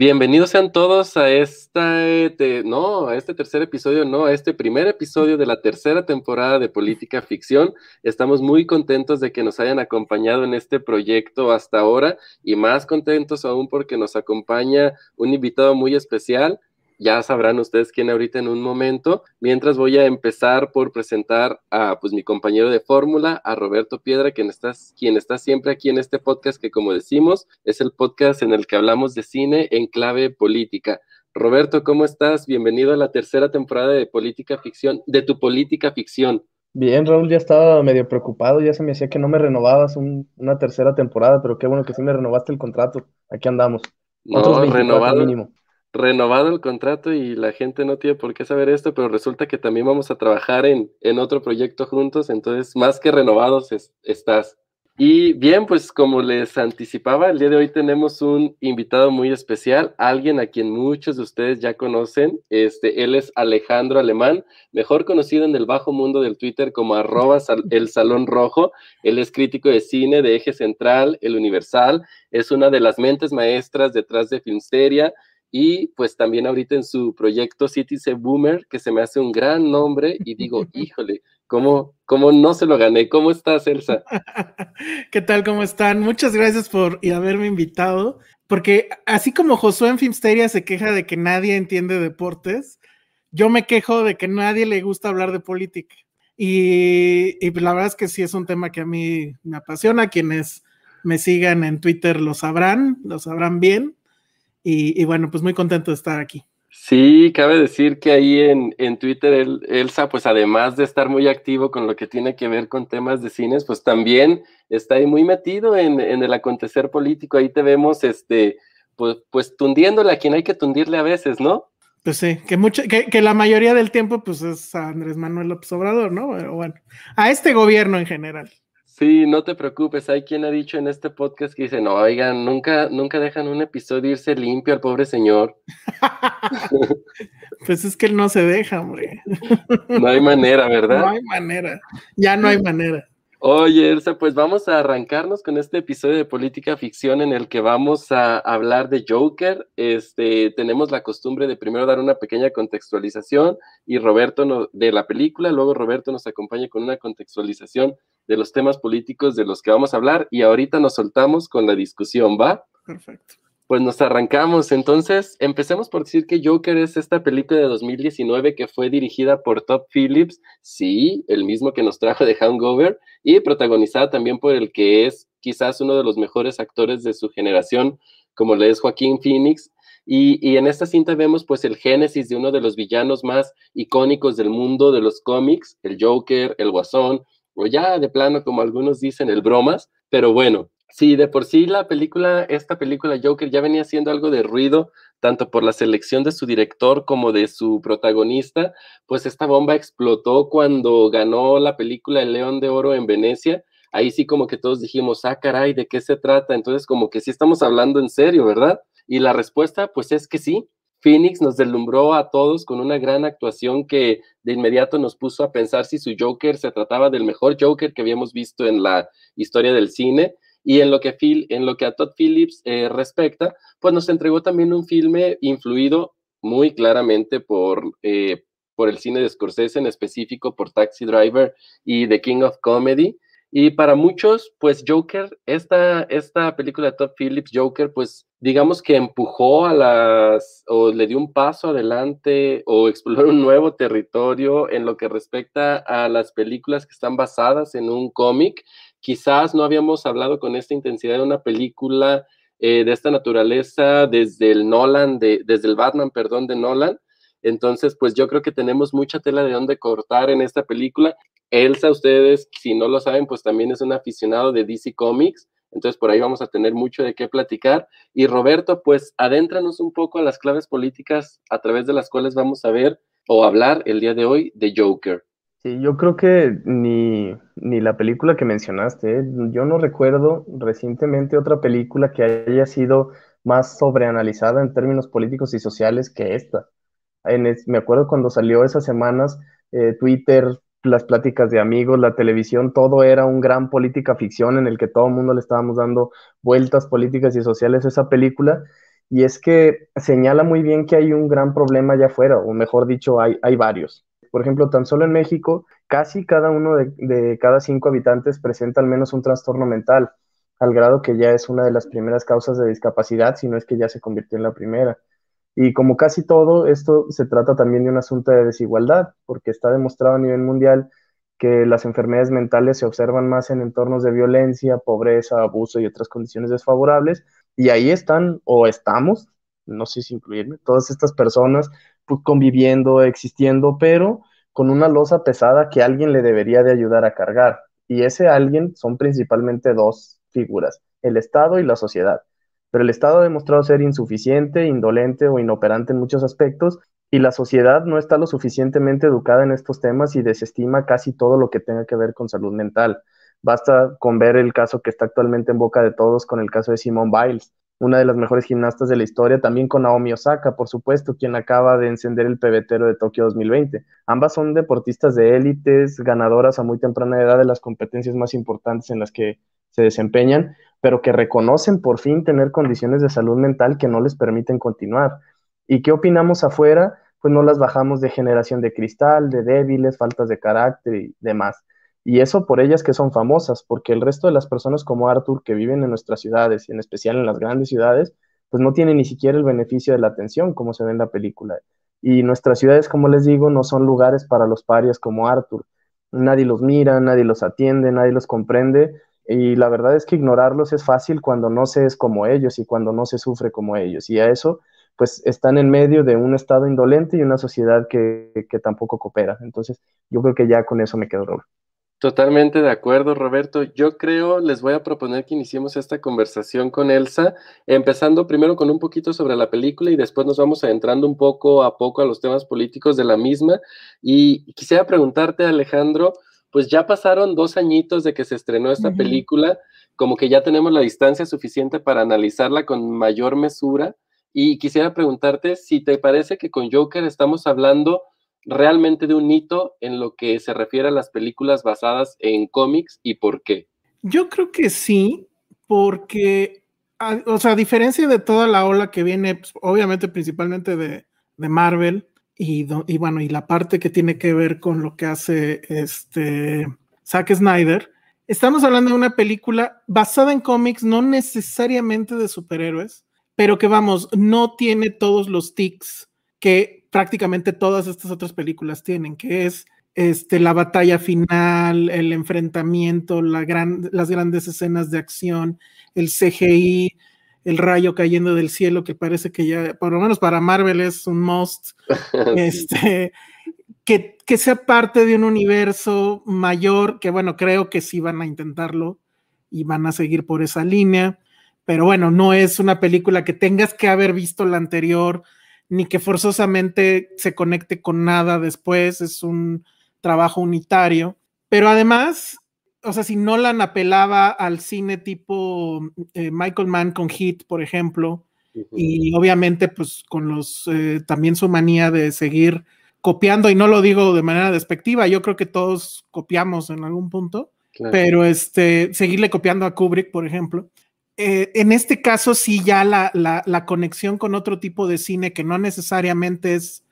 Bienvenidos sean todos a esta, no, a este tercer episodio, no, a este primer episodio de la tercera temporada de Política Ficción. Estamos muy contentos de que nos hayan acompañado en este proyecto hasta ahora y más contentos aún porque nos acompaña un invitado muy especial ya sabrán ustedes quién ahorita en un momento. Mientras voy a empezar por presentar a pues mi compañero de fórmula, a Roberto Piedra, quien está, quien está siempre aquí en este podcast que como decimos es el podcast en el que hablamos de cine en clave política. Roberto, ¿cómo estás? Bienvenido a la tercera temporada de Política Ficción, de tu Política Ficción. Bien, Raúl, ya estaba medio preocupado, ya se me decía que no me renovabas una tercera temporada, pero qué bueno que sí me renovaste el contrato. Aquí andamos. No, renovado. Mínimo renovado el contrato y la gente no tiene por qué saber esto, pero resulta que también vamos a trabajar en, en otro proyecto juntos, entonces más que renovados estás. Y bien, pues como les anticipaba, el día de hoy tenemos un invitado muy especial, alguien a quien muchos de ustedes ya conocen. Este, él es Alejandro Alemán, mejor conocido en el bajo mundo del Twitter como arroba el Salón Rojo. Él es crítico de cine de Eje Central, El Universal, es una de las mentes maestras detrás de Filmsteria, y pues también ahorita en su proyecto Citizen Boomer, que se me hace un gran nombre y digo, híjole, ¿cómo, ¿cómo no se lo gané? ¿Cómo estás, Elsa? ¿Qué tal? ¿Cómo están? Muchas gracias por haberme invitado, porque así como Josué en Filmsteria se queja de que nadie entiende deportes, yo me quejo de que nadie le gusta hablar de política. Y, y la verdad es que sí es un tema que a mí me apasiona. Quienes me sigan en Twitter lo sabrán, lo sabrán bien. Y, bueno, pues muy contento de estar aquí. Sí, cabe decir que ahí en, en Twitter Elsa, pues además de estar muy activo con lo que tiene que ver con temas de cines, pues también está ahí muy metido en, en el acontecer político. Ahí te vemos, este, pues, pues tundiéndole a quien hay que tundirle a veces, ¿no? Pues sí, que, mucho, que, que, la mayoría del tiempo pues es a Andrés Manuel López Obrador, ¿no? Pero bueno, a este gobierno en general. Sí, no te preocupes. Hay quien ha dicho en este podcast que dice, no, oigan, nunca, nunca dejan un episodio irse limpio al pobre señor. pues es que él no se deja, hombre. no hay manera, ¿verdad? No hay manera. Ya no hay manera. Oye, Elsa, pues vamos a arrancarnos con este episodio de política ficción en el que vamos a hablar de Joker. Este, tenemos la costumbre de primero dar una pequeña contextualización y Roberto de la película, luego Roberto nos acompaña con una contextualización de los temas políticos de los que vamos a hablar y ahorita nos soltamos con la discusión, ¿va? Perfecto pues nos arrancamos. Entonces, empecemos por decir que Joker es esta película de 2019 que fue dirigida por Todd Phillips, sí, el mismo que nos trajo de Hangover, y protagonizada también por el que es quizás uno de los mejores actores de su generación, como le es Joaquín Phoenix. Y, y en esta cinta vemos pues el génesis de uno de los villanos más icónicos del mundo de los cómics, el Joker, el Guasón, o ya de plano, como algunos dicen, el Bromas. Pero bueno, Sí, de por sí la película, esta película Joker ya venía haciendo algo de ruido, tanto por la selección de su director como de su protagonista, pues esta bomba explotó cuando ganó la película El León de Oro en Venecia. Ahí sí como que todos dijimos, ah, caray, ¿de qué se trata? Entonces como que sí estamos hablando en serio, ¿verdad? Y la respuesta, pues es que sí. Phoenix nos deslumbró a todos con una gran actuación que de inmediato nos puso a pensar si su Joker se trataba del mejor Joker que habíamos visto en la historia del cine y en lo que, en lo que a Todd Phillips eh, respecta, pues nos entregó también un filme influido muy claramente por, eh, por el cine de Scorsese, en específico por Taxi Driver y The King of Comedy. Y para muchos, pues Joker, esta, esta película de Todd Phillips, Joker, pues digamos que empujó a las, o le dio un paso adelante, o exploró un nuevo territorio en lo que respecta a las películas que están basadas en un cómic Quizás no habíamos hablado con esta intensidad de una película eh, de esta naturaleza desde el Nolan, de, desde el Batman, perdón, de Nolan. Entonces, pues yo creo que tenemos mucha tela de dónde cortar en esta película. Elsa, ustedes, si no lo saben, pues también es un aficionado de DC Comics. Entonces, por ahí vamos a tener mucho de qué platicar. Y Roberto, pues adéntranos un poco a las claves políticas a través de las cuales vamos a ver o hablar el día de hoy de Joker. Sí, yo creo que ni, ni la película que mencionaste, ¿eh? yo no recuerdo recientemente otra película que haya sido más sobreanalizada en términos políticos y sociales que esta. En me acuerdo cuando salió esas semanas, eh, Twitter, las pláticas de amigos, la televisión, todo era un gran política ficción en el que todo el mundo le estábamos dando vueltas políticas y sociales a esa película. Y es que señala muy bien que hay un gran problema allá afuera, o mejor dicho, hay, hay varios. Por ejemplo, tan solo en México, casi cada uno de, cada cinco habitantes presenta al menos un trastorno mental, al grado que ya es una de las primeras causas de discapacidad, si no es que ya se convirtió en la primera. Y como casi todo, esto se trata también de un asunto de desigualdad, porque está demostrado a nivel mundial que las enfermedades mentales se observan más en entornos de violencia, pobreza, abuso y otras condiciones desfavorables. Y ahí están o estamos, no sé si incluirme, todas estas personas pues, conviviendo, existiendo, pero con una losa pesada que alguien le debería de ayudar a cargar. Y ese alguien son principalmente dos figuras, el Estado y la sociedad. Pero el Estado ha demostrado ser insuficiente, indolente o inoperante en muchos aspectos y la sociedad no está lo suficientemente educada en estos temas y desestima casi todo lo que tenga que ver con salud mental. Basta con ver el caso que está actualmente en boca de todos con el caso de Simone Biles, una de las mejores gimnastas de la historia, también con Naomi Osaka, por supuesto, quien acaba de encender el pebetero de Tokio 2020. Ambas son deportistas de élites, ganadoras a muy temprana edad de las competencias más importantes en las que se desempeñan, pero que reconocen por fin tener condiciones de salud mental que no les permiten continuar. ¿Y qué opinamos afuera? Pues no las bajamos de generación de cristal, de débiles, faltas de carácter y demás. Y eso por ellas que son famosas, porque el resto de las personas como Arthur que viven en nuestras ciudades y en especial en las grandes ciudades, pues no tienen ni siquiera el beneficio de la atención como se ve en la película. Y nuestras ciudades, como les digo, no son lugares para los parias como Arthur. Nadie los mira, nadie los atiende, nadie los comprende. Y la verdad es que ignorarlos es fácil cuando no se es como ellos y cuando no se sufre como ellos. Y a eso, pues están en medio de un estado indolente y una sociedad que, que tampoco coopera. Entonces, yo creo que ya con eso me quedo, Robert. Totalmente de acuerdo, Roberto. Yo creo, les voy a proponer que iniciemos esta conversación con Elsa, empezando primero con un poquito sobre la película y después nos vamos adentrando un poco a poco a los temas políticos de la misma. Y quisiera preguntarte, Alejandro, pues ya pasaron dos añitos de que se estrenó esta película, como que ya tenemos la distancia suficiente para analizarla con mayor mesura. Y quisiera preguntarte si te parece que con Joker estamos hablando realmente de un hito en lo que se refiere a las películas basadas en cómics y por qué? Yo creo que sí, porque, o sea, a diferencia de toda la ola que viene, pues, obviamente principalmente de, Marvel y, y, bueno, y la parte que tiene que ver con lo que hace este Zack Snyder, estamos hablando de una película basada en cómics, no necesariamente de superhéroes, pero que vamos, no tiene todos los tics que prácticamente todas estas otras películas tienen, que es este, la batalla final, el enfrentamiento, las grandes escenas de acción, el CGI, el rayo cayendo del cielo, que parece que ya, por lo menos para Marvel es un must, este, que, que, sea parte de un universo mayor, que bueno, creo que sí van a intentarlo y van a seguir por esa línea, pero bueno, no es una película que tengas que haber visto la anterior ni que forzosamente se conecte con nada después, es un trabajo unitario. Pero además, o sea, si Nolan apelaba al cine tipo eh, Michael Mann con Hit, por ejemplo, y obviamente pues con los, eh, también su manía de seguir copiando, y no lo digo de manera despectiva, yo creo que todos copiamos en algún punto, pero este, seguirle copiando a Kubrick, por ejemplo, eh, en este caso sí ya la, conexión con otro tipo de cine que no necesariamente es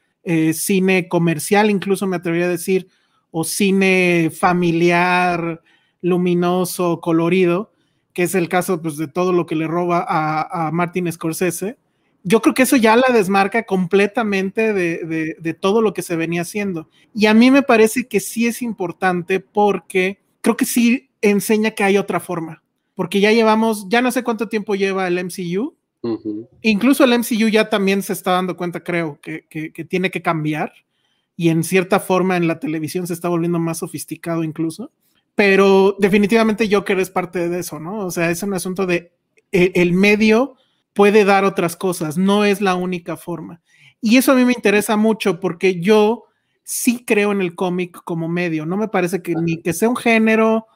cine comercial, incluso me atrevería a decir, o cine familiar, luminoso, colorido, que es el caso pues, de todo lo que le roba a, Martin Scorsese. Yo creo que eso ya la desmarca completamente de, de todo lo que se venía haciendo. Y a mí me parece que sí es importante porque creo que sí enseña que hay otra forma porque ya llevamos, ya no sé cuánto tiempo lleva el MCU. Incluso el MCU ya también se está dando cuenta, creo, que, tiene que cambiar. Y en cierta forma en la televisión se está volviendo más sofisticado incluso. Pero definitivamente Joker es parte de eso, ¿no? O sea, es un asunto de e, el medio puede dar otras cosas, no es la única forma. Y eso a mí me interesa mucho porque yo sí creo en el cómic como medio. No me parece que ni que sea un género,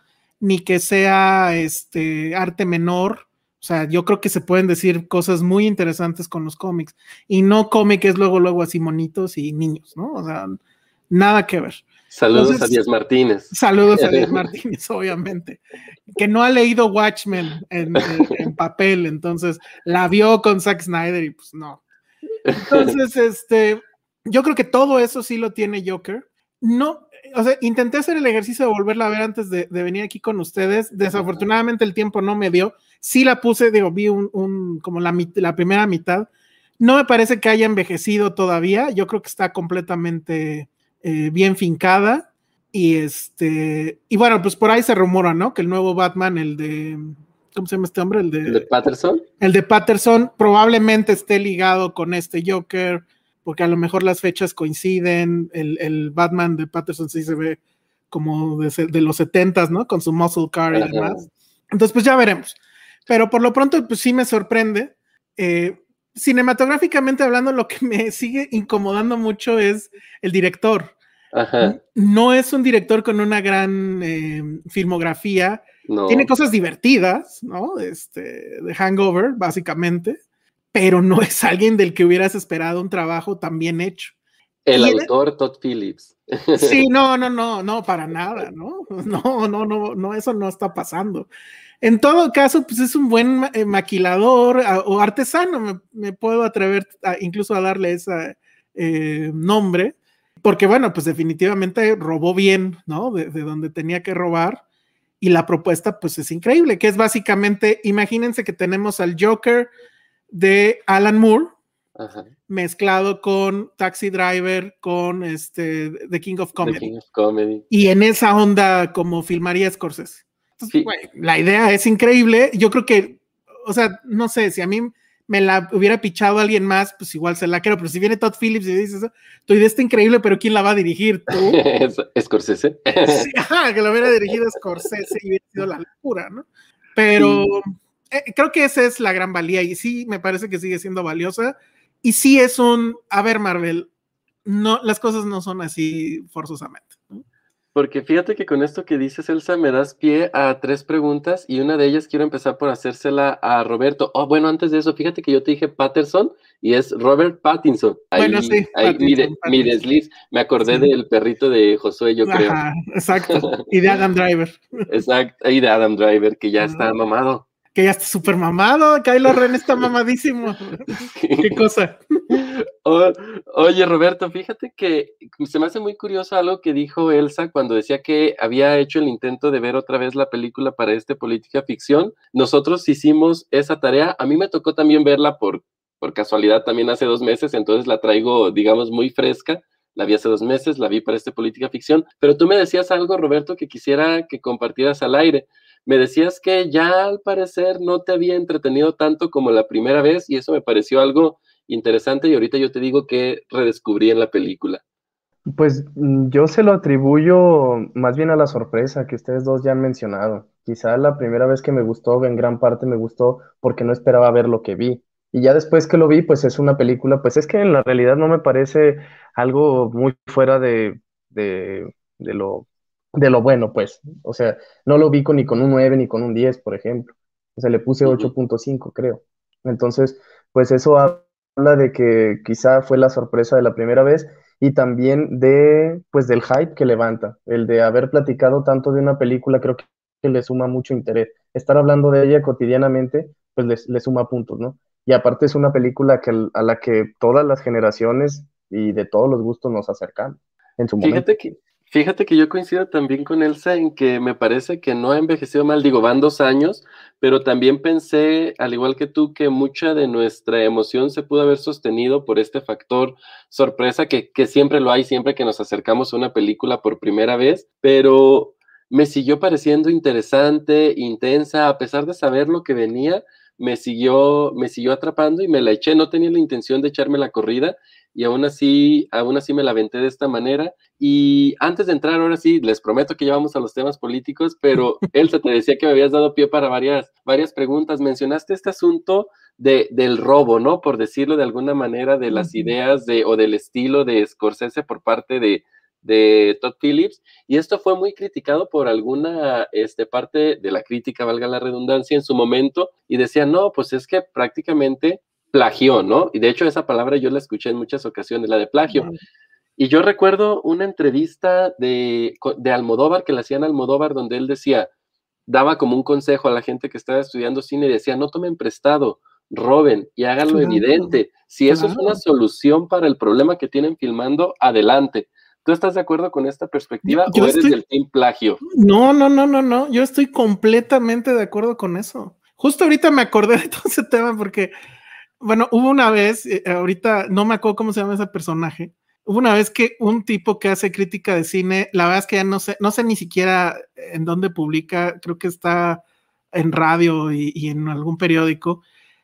ni que sea este arte menor. O sea, yo creo que se pueden decir cosas muy interesantes con los cómics. Y no cómic es luego, luego así monitos y niños, ¿no? O sea, nada que ver. Saludos a Díaz Martínez. Saludos a Díaz Martínez, obviamente. Que no ha leído Watchmen en, en, papel, entonces la vio con Zack Snyder y pues no. Entonces, este, yo creo que todo eso sí lo tiene Joker. No, o sea, intenté hacer el ejercicio de volverla a ver antes de, venir aquí con ustedes. Desafortunadamente el tiempo no me dio. Sí la puse, digo, vi un, como la, la primera mitad. No me parece que haya envejecido todavía. Yo creo que está completamente eh, bien fincada. Y este, y bueno, pues por ahí se rumora, ¿no? Que el nuevo Batman, el de, ¿cómo se llama este hombre? El de, ¿El de Patterson. El de Patterson probablemente esté ligado con este Joker porque a lo mejor las fechas coinciden, el, Batman de Patterson sí se ve como de, los 70 ¿no? Con su muscle car y demás. Entonces, pues ya veremos. Pero por lo pronto, pues sí me sorprende. Eh, cinematográficamente hablando, lo que me sigue incomodando mucho es el director. No es un director con una gran eh, filmografía. Tiene cosas divertidas, ¿no? Este, de Hangover, básicamente pero no es alguien del que hubieras esperado un trabajo tan bien hecho. El autor Todd Phillips. Sí, no, no, no, no, para nada, ¿no? No, no, no, no, eso no está pasando. En todo caso, pues es un buen eh, maquilador o artesano, me, puedo atrever incluso a darle ese eh, nombre, porque bueno, pues definitivamente robó bien, ¿no? De, de, donde tenía que robar. Y la propuesta, pues es increíble, que es básicamente, imagínense que tenemos al Joker de Alan Moore, mezclado con Taxi Driver, con este, The King of Comedy. Y en esa onda como filmaría Scorsese. La idea es increíble. Yo creo que, o sea, no sé, si a mí me la hubiera pichado alguien más, pues igual se la quiero, pero si viene Todd Phillips y dices, tu idea está increíble, pero ¿quién la va a dirigir? ¿Tú? Scorsese. Sí, ajá, que lo hubiera dirigido Scorsese y hubiera sido la locura, ¿no? Pero... Eh, creo que esa es la gran valía y sí me parece que sigue siendo valiosa. Y sí es un, a ver, Marvel, no, las cosas no son así forzosamente. Porque fíjate que con esto que dices, Elsa, me das pie a tres preguntas y una de ellas quiero empezar por hacérsela a Roberto. Oh, bueno, antes de eso, fíjate que yo te dije Patterson y es Robert Pattinson. bueno, sí. Ahí, mi, desliz, me acordé del perrito de Josué, yo creo. exacto. Y de Adam Driver. exacto, y de Adam Driver, que ya está mamado que ya está súper mamado, Kylo Ren está mamadísimo. Qué cosa. oye, Roberto, fíjate que se me hace muy curioso algo que dijo Elsa cuando decía que había hecho el intento de ver otra vez la película para este Política Ficción. Nosotros hicimos esa tarea. A mí me tocó también verla por, por casualidad también hace dos meses, entonces la traigo, digamos, muy fresca. La vi hace dos meses, la vi para este Política Ficción, pero tú me decías algo, Roberto, que quisiera que compartieras al aire. Me decías que ya al parecer no te había entretenido tanto como la primera vez y eso me pareció algo interesante y ahorita yo te digo que redescubrí en la película. Pues mm, yo se lo atribuyo más bien a la sorpresa que ustedes dos ya han mencionado. Quizá la primera vez que me gustó, en gran parte me gustó porque no esperaba ver lo que vi. Y ya después que lo vi, pues es una película, pues es que en la realidad no me parece algo muy fuera de, de, de lo de lo bueno, pues. O sea, no lo vi con, ni con un 9 ni con un 10, por ejemplo. O sea, le puse 8.5, creo. Entonces, pues eso habla de que quizá fue la sorpresa de la primera vez y también de, pues, del hype que levanta. El de haber platicado tanto de una película, creo que, le suma mucho interés. Estar hablando de ella cotidianamente, pues le, suma puntos, ¿no? Y aparte es una película que, a la que todas las generaciones y de todos los gustos nos acercamos en su momento. Fíjate que, Fíjate que yo coincido también con Elsa en que me parece que no ha envejecido mal, digo, van dos años, pero también pensé, al igual que tú, que mucha de nuestra emoción se pudo haber sostenido por este factor sorpresa que, que siempre lo hay, siempre que nos acercamos a una película por primera vez, pero me siguió pareciendo interesante, intensa, a pesar de saber lo que venía, me siguió, me siguió atrapando y me la eché, no tenía la intención de echarme la corrida y aún así, aún así me la aventé de esta manera. Y antes de entrar, ahora sí, les prometo que ya vamos a los temas políticos, pero Elsa, te decía que me habías dado pie para varias, varias preguntas. Mencionaste este asunto de, del robo, ¿no? Por decirlo de alguna manera, de las ideas de, o del estilo de Scorsese por parte de, de Todd Phillips, y esto fue muy criticado por alguna este, parte de la crítica, valga la redundancia, en su momento, y decían, no, pues es que prácticamente plagió, ¿no? Y de hecho esa palabra yo la escuché en muchas ocasiones, la de plagio. Y yo recuerdo una entrevista de, de Almodóvar, que le hacían Almodóvar, donde él decía, daba como un consejo a la gente que estaba estudiando cine y decía, no tomen prestado, roben y háganlo evidente. Si eso es una solución para el problema que tienen filmando, adelante. ¿Tú estás de acuerdo con esta perspectiva o eres del team plagio? No, no, no, no, no. Yo estoy completamente de acuerdo con eso. Justo ahorita me acordé de todo ese tema porque, bueno, hubo una vez, eh, ahorita no me acuerdo cómo se llama ese personaje. Hubo una vez que un tipo que hace crítica de cine, la verdad es que ya no sé, no sé ni siquiera en dónde publica, creo que está en radio y en algún periódico,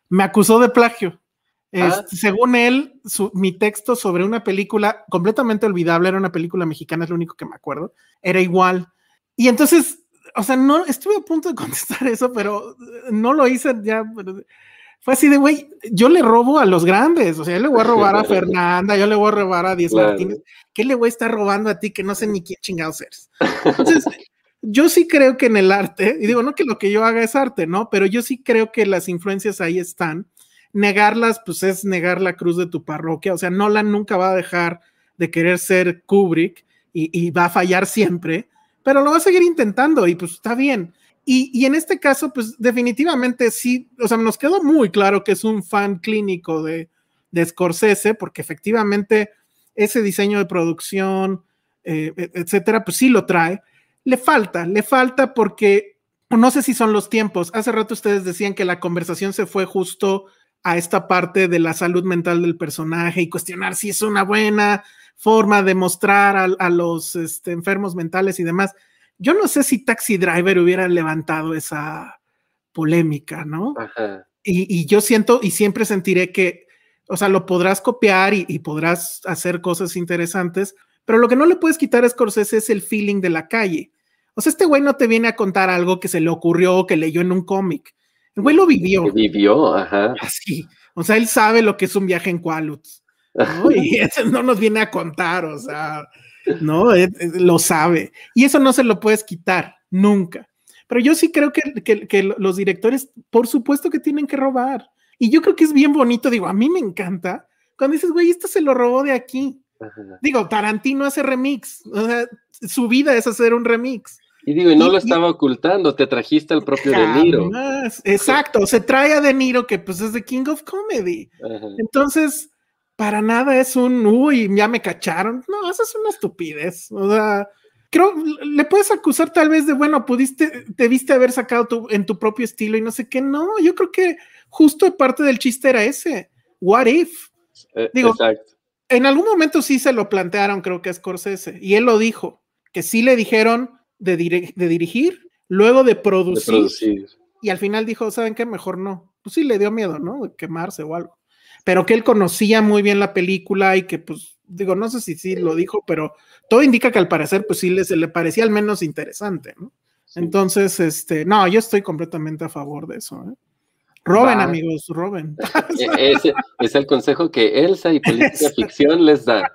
me acusó de plagio. Ah. Según él, mi texto sobre una película completamente olvidable, era una película mexicana, es lo único que me acuerdo, era igual. Y entonces, o sea, no estuve a punto de contestar eso, pero no lo hice ya. Fue así de, güey, yo le robo a los grandes, o sea, yo le voy a robar a Fernanda, yo le voy a robar a Diez Martínez. ¿Qué le voy a estar robando a ti que no sé ni quién chingados eres? Entonces, yo sí creo que en el arte, y digo, no que lo que yo haga es arte, ¿no? Pero yo sí creo que las influencias ahí están. Negarlas, pues es negar la cruz de tu parroquia. O sea, Nolan nunca va a dejar de querer ser Kubrick y, va a fallar siempre, pero lo va a seguir intentando y pues está bien. Y, en este caso, pues definitivamente sí, o sea, nos quedó muy claro que es un fan clínico de, Scorsese, porque efectivamente ese diseño de producción, eh, e, etcétera, pues sí lo trae le falta, le falta porque no sé si son los tiempos. Hace rato ustedes decían que la conversación se fue justo a esta parte de la salud mental del personaje y cuestionar si es una buena forma de mostrar a, los este, enfermos mentales y demás. Yo no sé si Taxi Driver hubiera levantado esa polémica, ¿no? Y, yo siento y siempre sentiré que, o sea, lo podrás copiar y, y, podrás hacer cosas interesantes, pero lo que no le puedes quitar a Scorsese es el feeling de la calle. O sea, este güey no te viene a contar algo que se le ocurrió o que leyó en un cómic. El güey lo vivió. vivió, ajá. Así. O sea, él sabe lo que es un viaje en Qualuts. ¿no? Y eso no nos viene a contar, o sea, ¿no? lo sabe. Y eso no se lo puedes quitar, nunca. Pero yo sí creo que, que, los directores, por supuesto que tienen que robar. Y yo creo que es bien bonito, digo, a mí me encanta cuando dices, güey, esto se lo robó de aquí. Digo, Tarantino hace remix, o sea, su vida es hacer un remix. Y digo, y no lo estaba ocultando, te trajiste al propio De Niro. Exacto, se trae a De Niro que pues es The King of Comedy. Entonces, para nada es un, uy, ya me cacharon. No, eso es una estupidez. O sea, creo, le puedes acusar tal vez de, bueno, pudiste, debiste haber sacado tu, en tu propio estilo y no sé qué. No, yo creo que justo parte del chiste era ese. What if? Eh, digo, exacto. En algún momento sí se lo plantearon, creo que es Scorsese, y él lo dijo, que sí le dijeron de, dirigir, luego de producir, y al final dijo, ¿saben qué? Mejor no. Pues sí le dio miedo, ¿no? De quemarse o algo. Pero que él conocía muy bien la película y que, pues, digo, no sé si sí lo dijo, pero todo indica que al parecer, pues sí le, se le parecía al menos interesante, ¿no? Entonces, este, no, yo estoy completamente a favor de eso. ¿eh? Roben, amigos, roben. E-, es el consejo que Elsa y Política Ficción les da.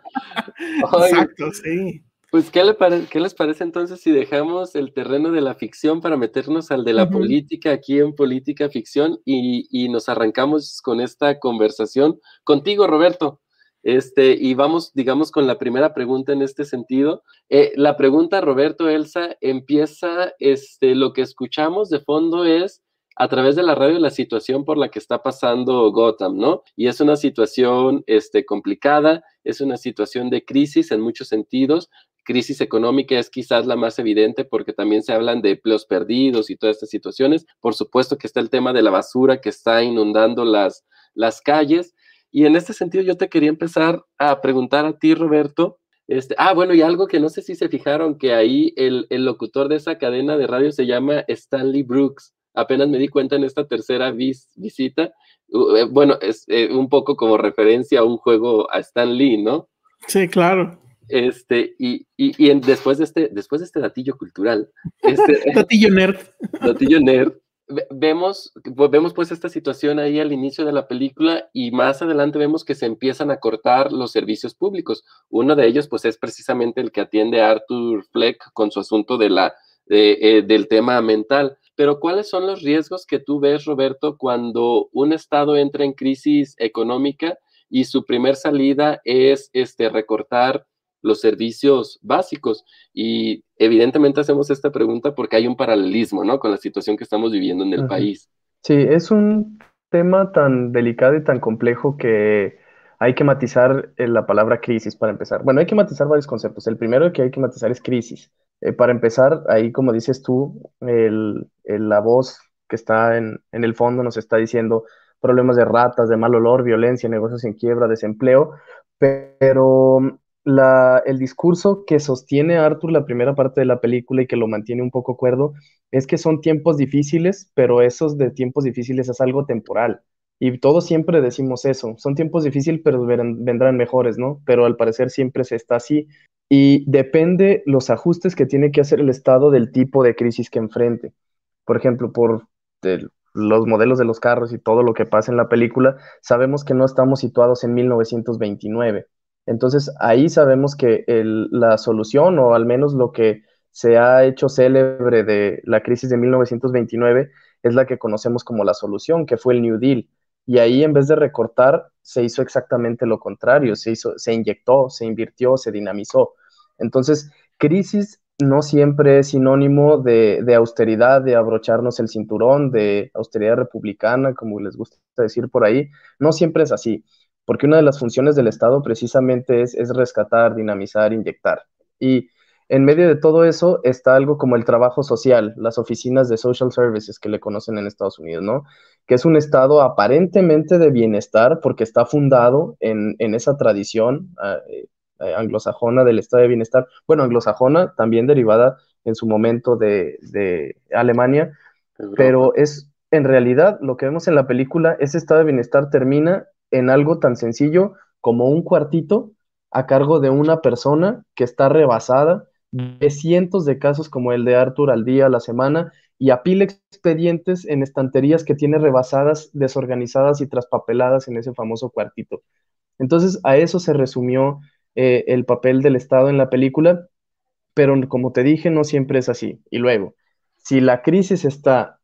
Exacto, sí. Pues, ¿qué, les parece entonces si dejamos el terreno de la ficción para meternos al de la política aquí en Política Ficción y, nos arrancamos con esta conversación contigo, Roberto? Este, y vamos, digamos, con la primera pregunta en este sentido. Eh, la pregunta, Roberto, Elsa, empieza, este, lo que escuchamos de fondo es a través de la radio la situación por la que está pasando Gotham, ¿no? Y es una situación este, complicada, es una situación de crisis en muchos sentidos, crisis económica es quizás la más evidente porque también se hablan de empleos perdidos y todas estas situaciones. Por supuesto que está el tema de la basura que está inundando las, las calles. Y en este sentido yo te quería empezar a preguntar a ti, Roberto. Este, ah, bueno, y algo que no sé si se fijaron, que ahí el, el locutor de esa cadena de radio se llama Stanley Brooks. Apenas me di cuenta en esta tercera visita. Eh, bueno, es eh, un poco como referencia a un juego a Stan Lee, ¿no? Sí, claro. Este, y, y, y después, de este, después de este datillo cultural, este, datillo nerd. Datillo nerd, vemos, vemos pues esta situación ahí al inicio de la película y más adelante vemos que se empiezan a cortar los servicios públicos. Uno de ellos pues es precisamente el que atiende a Arthur Fleck con su asunto de la, eh, del tema mental. Pero ¿cuáles son los riesgos que tú ves, Roberto, cuando un Estado entra en crisis económica y su primer salida es este, recortar los servicios básicos. Y evidentemente hacemos esta pregunta porque hay un paralelismo, ¿no? Con la situación que estamos viviendo en el país. Sí, es un tema tan delicado y tan complejo que hay que matizar eh, la palabra crisis para empezar. Bueno, hay que matizar varios conceptos. El primero que hay que matizar es crisis. Eh, para empezar, ahí como dices tú, el, la voz que está en, en el fondo nos está diciendo problemas de ratas, de mal olor, violencia, negocios en quiebra, desempleo, pero el discurso que sostiene Arthur la primera parte de la película y que lo mantiene un poco cuerdo es que son tiempos difíciles, pero esos de tiempos difíciles es algo temporal. Y todos siempre decimos eso, son tiempos difíciles, pero vendrán mejores, ¿no? Pero al parecer siempre se está así. Y depende los ajustes que tiene que hacer el Estado del tipo de crisis que enfrente. Por ejemplo, por los modelos de los carros y todo lo que pasa en la película, sabemos que no estamos situados en 1929 entonces ahí sabemos que la solución, o al menos lo que se ha hecho célebre de la crisis de 1929, es la que conocemos como la solución, que fue el New Deal. Y ahí en vez de recortar, se hizo exactamente lo contrario, se, se inyectó, se invirtió, se dinamizó. Entonces, crisis no siempre es sinónimo de, austeridad, de abrocharnos el cinturón, de austeridad republicana, como les gusta decir por ahí. No siempre es así porque una de las funciones del Estado precisamente es, rescatar, dinamizar, inyectar. Y en medio de todo eso está algo como el trabajo social, las oficinas de social services que le conocen en Estados Unidos, ¿no? Que es un estado aparentemente de bienestar porque está fundado en, esa tradición ah, eh, eh, anglosajona del estado de bienestar, bueno, anglosajona también derivada en su momento de, de Alemania, pero es en realidad lo que vemos en la película, ese estado de bienestar termina en algo tan sencillo como un cuartito a cargo de una persona que está rebasada de cientos de casos como el de Arthur al día, a la semana, y apila expedientes en estanterías que tiene rebasadas, desorganizadas y traspapeladas en ese famoso cuartito. Entonces, a eso se resumió eh, el papel del Estado en la película, pero como te dije, no siempre es así. Y luego, si la crisis está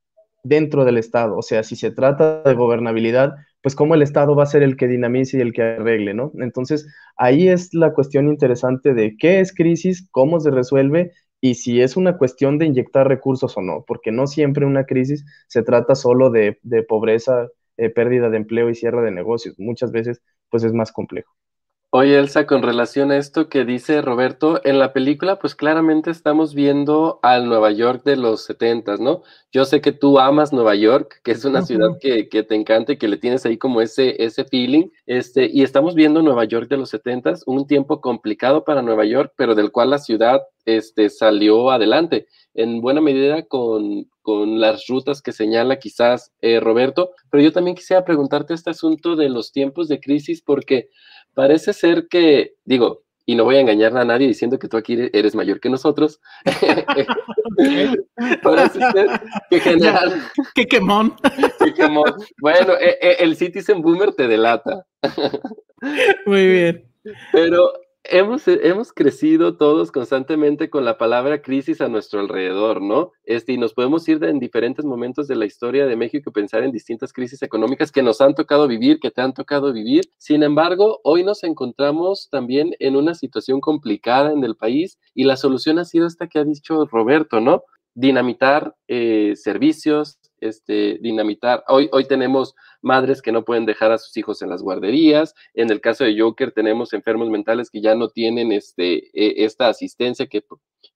dentro del Estado, o sea, si se trata de gobernabilidad, pues cómo el Estado va a ser el que dinamice y el que arregle, ¿no? Entonces, ahí es la cuestión interesante de qué es crisis, cómo se resuelve y si es una cuestión de inyectar recursos o no, porque no siempre una crisis se trata solo de, pobreza, eh, pérdida de empleo y cierre de negocios. Muchas veces, pues es más complejo. Oye, Elsa, con relación a esto que dice Roberto, en la película, pues claramente estamos viendo al Nueva York de los setentas, ¿no? Yo sé que tú amas Nueva York, que es una ciudad que, te encanta y que le tienes ahí como ese, ese feeling, este, y estamos viendo Nueva York de los setentas, un tiempo complicado para Nueva York, pero del cual la ciudad este, salió adelante, en buena medida con, con las rutas que señala quizás eh, Roberto, pero yo también quisiera preguntarte este asunto de los tiempos de crisis, porque parece ser que, digo, y no voy a engañar a nadie diciendo que tú aquí eres mayor que nosotros. Parece ser que general. ¡Qué quemón! ¡Qué quemón! Bueno, e, e, el Citizen Boomer te delata. Muy bien. Pero hemos, hemos crecido todos constantemente con la palabra crisis a nuestro alrededor, ¿no? Este, y nos podemos ir en diferentes momentos de la historia de México y pensar en distintas crisis económicas que nos han tocado vivir, que te han tocado vivir. Sin embargo, hoy nos encontramos también en una situación complicada en el país y la solución ha sido esta que ha dicho Roberto, ¿no? Dinamitar eh, servicios, este, dinamitar. Hoy, hoy tenemos madres que no pueden dejar a sus hijos en las guarderías. En el caso de Joker tenemos enfermos mentales que ya no tienen este, e, esta asistencia que,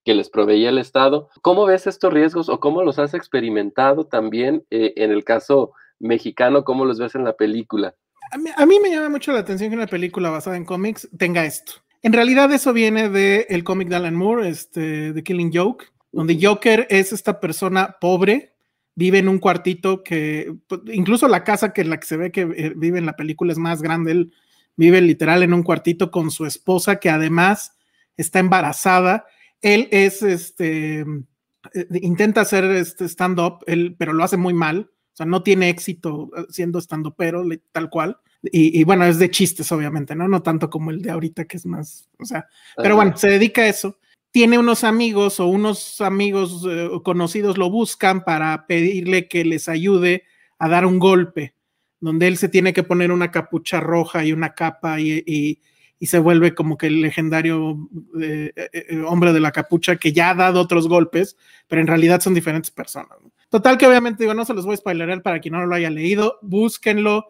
que les proveía el Estado. ¿Cómo ves estos riesgos o cómo los has experimentado también eh, en el caso mexicano? ¿Cómo los ves en la película? A mí, me llama mucho la atención que una película basada en cómics tenga esto. En realidad eso viene del el cómic de Alan Moore, este, The Killing Joke, donde Joker es esta persona pobre vive en un cuartito que, pues, incluso la casa que la que se ve que eh, vive en la película es más grande, él vive literal en un cuartito con su esposa que además está embarazada. Él es este eh, intenta hacer este stand-up, pero lo hace muy mal. O sea, no tiene éxito eh, siendo stand pero tal cual. Y, bueno, es de chistes, obviamente, ¿no? No tanto como el de ahorita, que es más, o sea, pero bueno, se dedica a eso. Tiene unos amigos o unos amigos eh, conocidos lo buscan para pedirle que les ayude a dar un golpe, donde él se tiene que poner una capucha roja y una capa y, se vuelve como que el legendario eh, eh, hombre de la capucha que ya ha dado otros golpes, pero en realidad son diferentes personas. Total que obviamente digo, no se los voy a spoilerar para quien no lo haya leído, búsquenlo,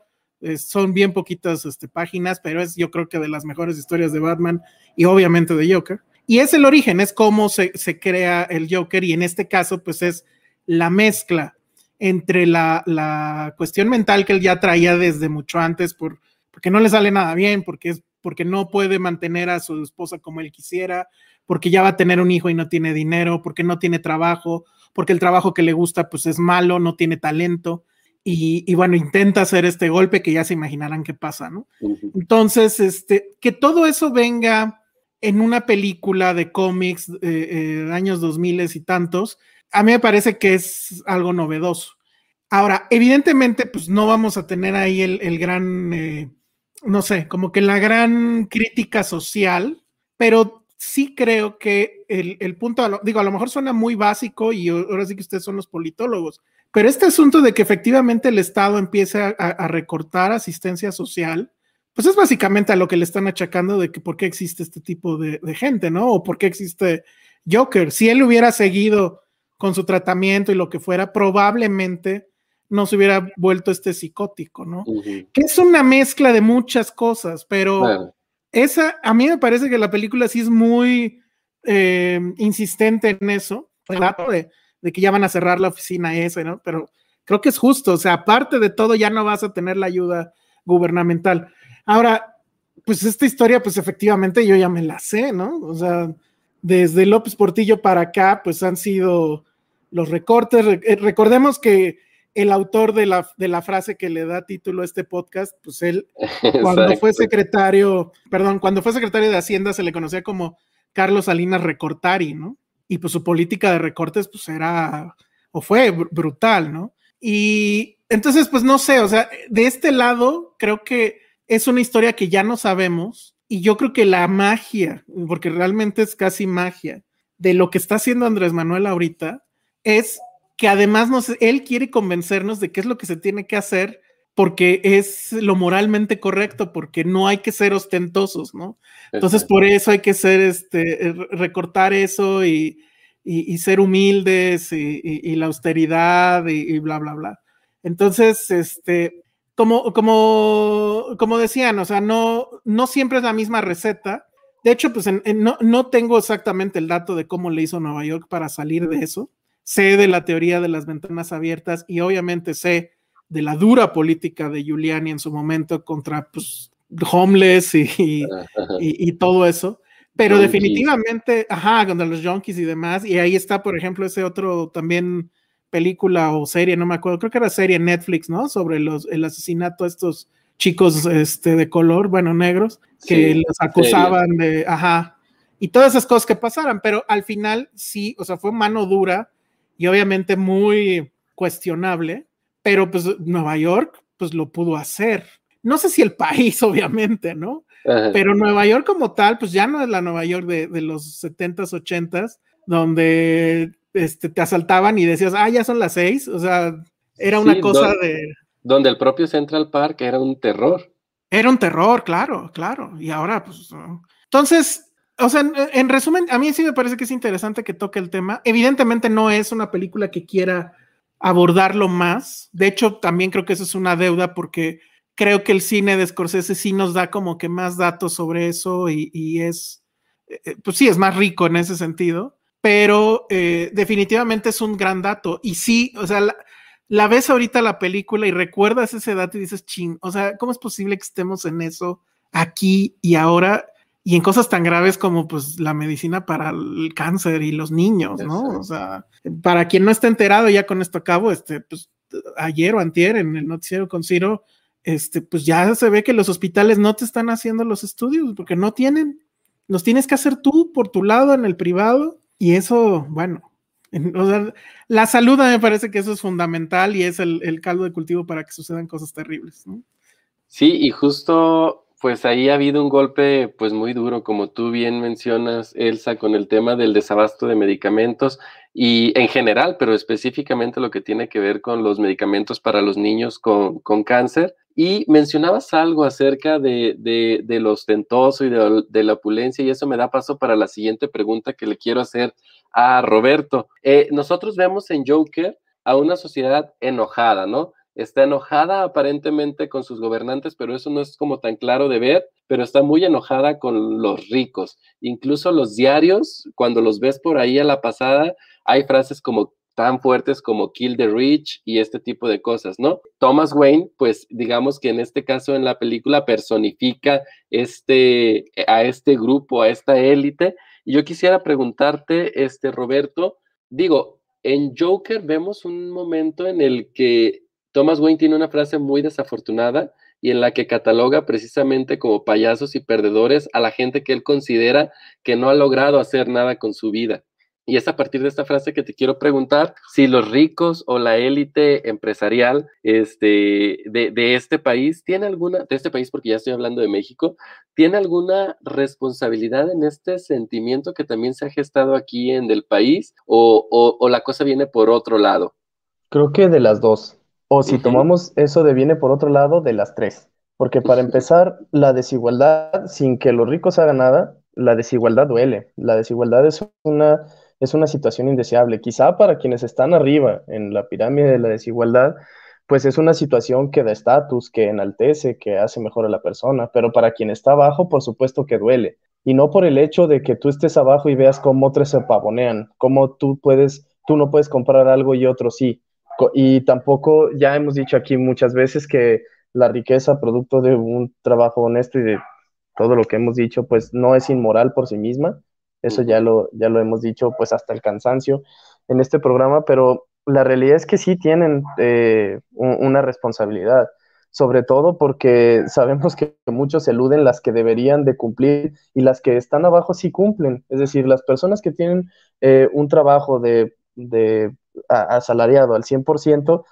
son bien poquitas este, páginas, pero es yo creo que de las mejores historias de Batman y obviamente de Joker. Y es el origen, es cómo se, se crea el Joker y en este caso pues es la mezcla entre la, la, cuestión mental que él ya traía desde mucho antes por, porque no le sale nada bien, porque, es, porque no puede mantener a su esposa como él quisiera, porque ya va a tener un hijo y no tiene dinero, porque no tiene trabajo, porque el trabajo que le gusta pues es malo, no tiene talento y, bueno, intenta hacer este golpe que ya se imaginarán qué pasa, ¿no? Entonces, este, que todo eso venga en una película de cómics eh, eh, años 2000 y tantos, a mí me parece que es algo novedoso. Ahora, evidentemente, pues no vamos a tener ahí el, gran, eh, no sé, como que la gran crítica social, pero sí creo que el, el punto, digo, a lo mejor suena muy básico y ahora sí que ustedes son los politólogos, pero este asunto de que efectivamente el Estado empiece a, recortar asistencia social, pues es básicamente a lo que le están achacando de que por qué existe este tipo de, gente, ¿no? O por qué existe Joker. Si él hubiera seguido con su tratamiento y lo que fuera, probablemente no se hubiera vuelto este psicótico, ¿no? Que es una mezcla de muchas cosas, pero esa, a mí me parece que la película sí es muy eh, insistente en eso, de de que ya van a cerrar la oficina esa, ¿no? Pero creo que es justo, o sea, aparte de todo, ya no vas a tener la ayuda gubernamental. Ahora, pues esta historia, pues efectivamente yo ya me la sé, ¿no? O sea, desde López Portillo para acá, pues han sido los recortes. Eh, recordemos que el autor de la, de la frase que le da título a este podcast, pues él, cuando fue secretario, perdón, cuando fue secretario de Hacienda se le conocía como Carlos Salinas Recortari, ¿no? y pues su política de recortes pues era o fue brutal, ¿no? Y entonces pues no sé, o sea, de este lado creo que es una historia que ya no sabemos y yo creo que la magia, porque realmente es casi magia, de lo que está haciendo Andrés Manuel ahorita es que además él quiere convencernos de qué es lo que se tiene que hacer porque es lo moralmente correcto, porque no hay que ser ostentosos, ¿no? Entonces, por eso hay que ser, este, recortar eso y, ser humildes y, la austeridad y, bla, bla, bla. Entonces, este, como, como, como decían, o sea, no, no siempre es la misma receta. De hecho, pues no, no tengo exactamente el dato de cómo le hizo Nueva York para salir de eso. Sé de la teoría de las ventanas abiertas y obviamente sé de la dura política de Giuliani en su momento contra pues, homeless y, y, todo eso. Pero definitivamente, ajá, contra los junkies y demás. Y ahí está, por ejemplo, ese otro también película o serie, no me acuerdo, creo que era serie Netflix, ¿no? Sobre los, el asesinato de estos chicos este, de color, bueno, negros, que los acusaban de, ajá, y todas esas cosas que pasaran, pero al final sí, o sea, fue mano dura y obviamente muy cuestionable, pero pues Nueva York pues lo pudo hacer. No sé si el país, obviamente, ¿no? Pero Nueva York como tal, pues ya no es la Nueva York de, de los 70s, 80s, donde este, te asaltaban y decías, ah, ya son las seis, o sea, era una cosa de... Donde el propio Central Park era un terror. Era un terror, claro, claro. Y ahora, pues... Entonces, o sea, en resumen, a mí sí me parece que es interesante que toque el tema. Evidentemente no es una película que quiera abordarlo más. De hecho, también creo que eso es una deuda porque creo que el cine de Scorsese sí nos da como que más datos sobre eso y, es, eh, eh, pues sí, es más rico en ese sentido, pero eh, definitivamente es un gran dato. Y sí, o sea, la, ves ahorita la película y recuerdas ese dato y dices, ching, o sea, ¿cómo es posible que estemos en eso aquí y ahora? y en cosas tan graves como pues la medicina para el cáncer y los niños, ¿no? O sea, para quien no está enterado ya con esto acabo, este, pues ayer o antier en el noticiero con Ciro, este, pues ya se ve que los hospitales no te están haciendo los estudios porque no tienen, los tienes que hacer tú por tu lado en el privado y eso, bueno, O sea, la salud me parece que eso es fundamental y es el, el caldo de cultivo para que sucedan cosas terribles, ¿no? Sí, y justo pues ahí ha habido un golpe pues muy duro, como tú bien mencionas, Elsa, con el tema del desabasto de medicamentos y en general, pero específicamente lo que tiene que ver con los medicamentos para los niños con, con cáncer. Y mencionabas algo acerca de, de, lo ostentoso y de, de, la opulencia, y eso me da paso para la siguiente pregunta que le quiero hacer a Roberto. Eh, nosotros vemos en Joker a una sociedad enojada, ¿no? está enojada aparentemente con sus gobernantes, pero eso no es como tan claro de ver, pero está muy enojada con los ricos. Incluso los diarios, cuando los ves por ahí a la pasada, hay frases como tan fuertes como kill the rich y este tipo de cosas, ¿no? Thomas Wayne, pues digamos que en este caso en la película personifica este, a este grupo, a esta élite. Y yo quisiera preguntarte, este Roberto, digo, en Joker vemos un momento en el que Thomas Wayne tiene una frase muy desafortunada y en la que cataloga precisamente como payasos y perdedores a la gente que él considera que no ha logrado hacer nada con su vida. Y es a partir de esta frase que te quiero preguntar si los ricos o la élite empresarial este, de, de, este país tiene alguna, de este país porque ya estoy hablando de México, tiene alguna responsabilidad en este sentimiento que también se ha gestado aquí en el país o, o, o la cosa viene por otro lado. Creo que de las dos. O si tomamos eso de viene por otro lado, de las tres. Porque para empezar, la desigualdad, sin que los ricos hagan nada, la desigualdad duele. La desigualdad es una, es una situación indeseable. Quizá para quienes están arriba en la pirámide de la desigualdad, pues es una situación que da estatus, que enaltece, que hace mejor a la persona. Pero para quien está abajo, por supuesto que duele. Y no por el hecho de que tú estés abajo y veas cómo otros se pavonean, cómo tú puedes, tú no puedes comprar algo y otros sí y tampoco, ya hemos dicho aquí muchas veces que la riqueza, producto de un trabajo honesto y de todo lo que hemos dicho, pues no es inmoral por sí misma. Eso ya lo, ya lo hemos dicho pues hasta el cansancio en este programa, pero la realidad es que sí tienen eh, una responsabilidad, sobre todo porque sabemos que muchos eluden las que deberían de cumplir y las que están abajo sí cumplen. Es decir, las personas que tienen eh, un trabajo de, de asalariado al 100%,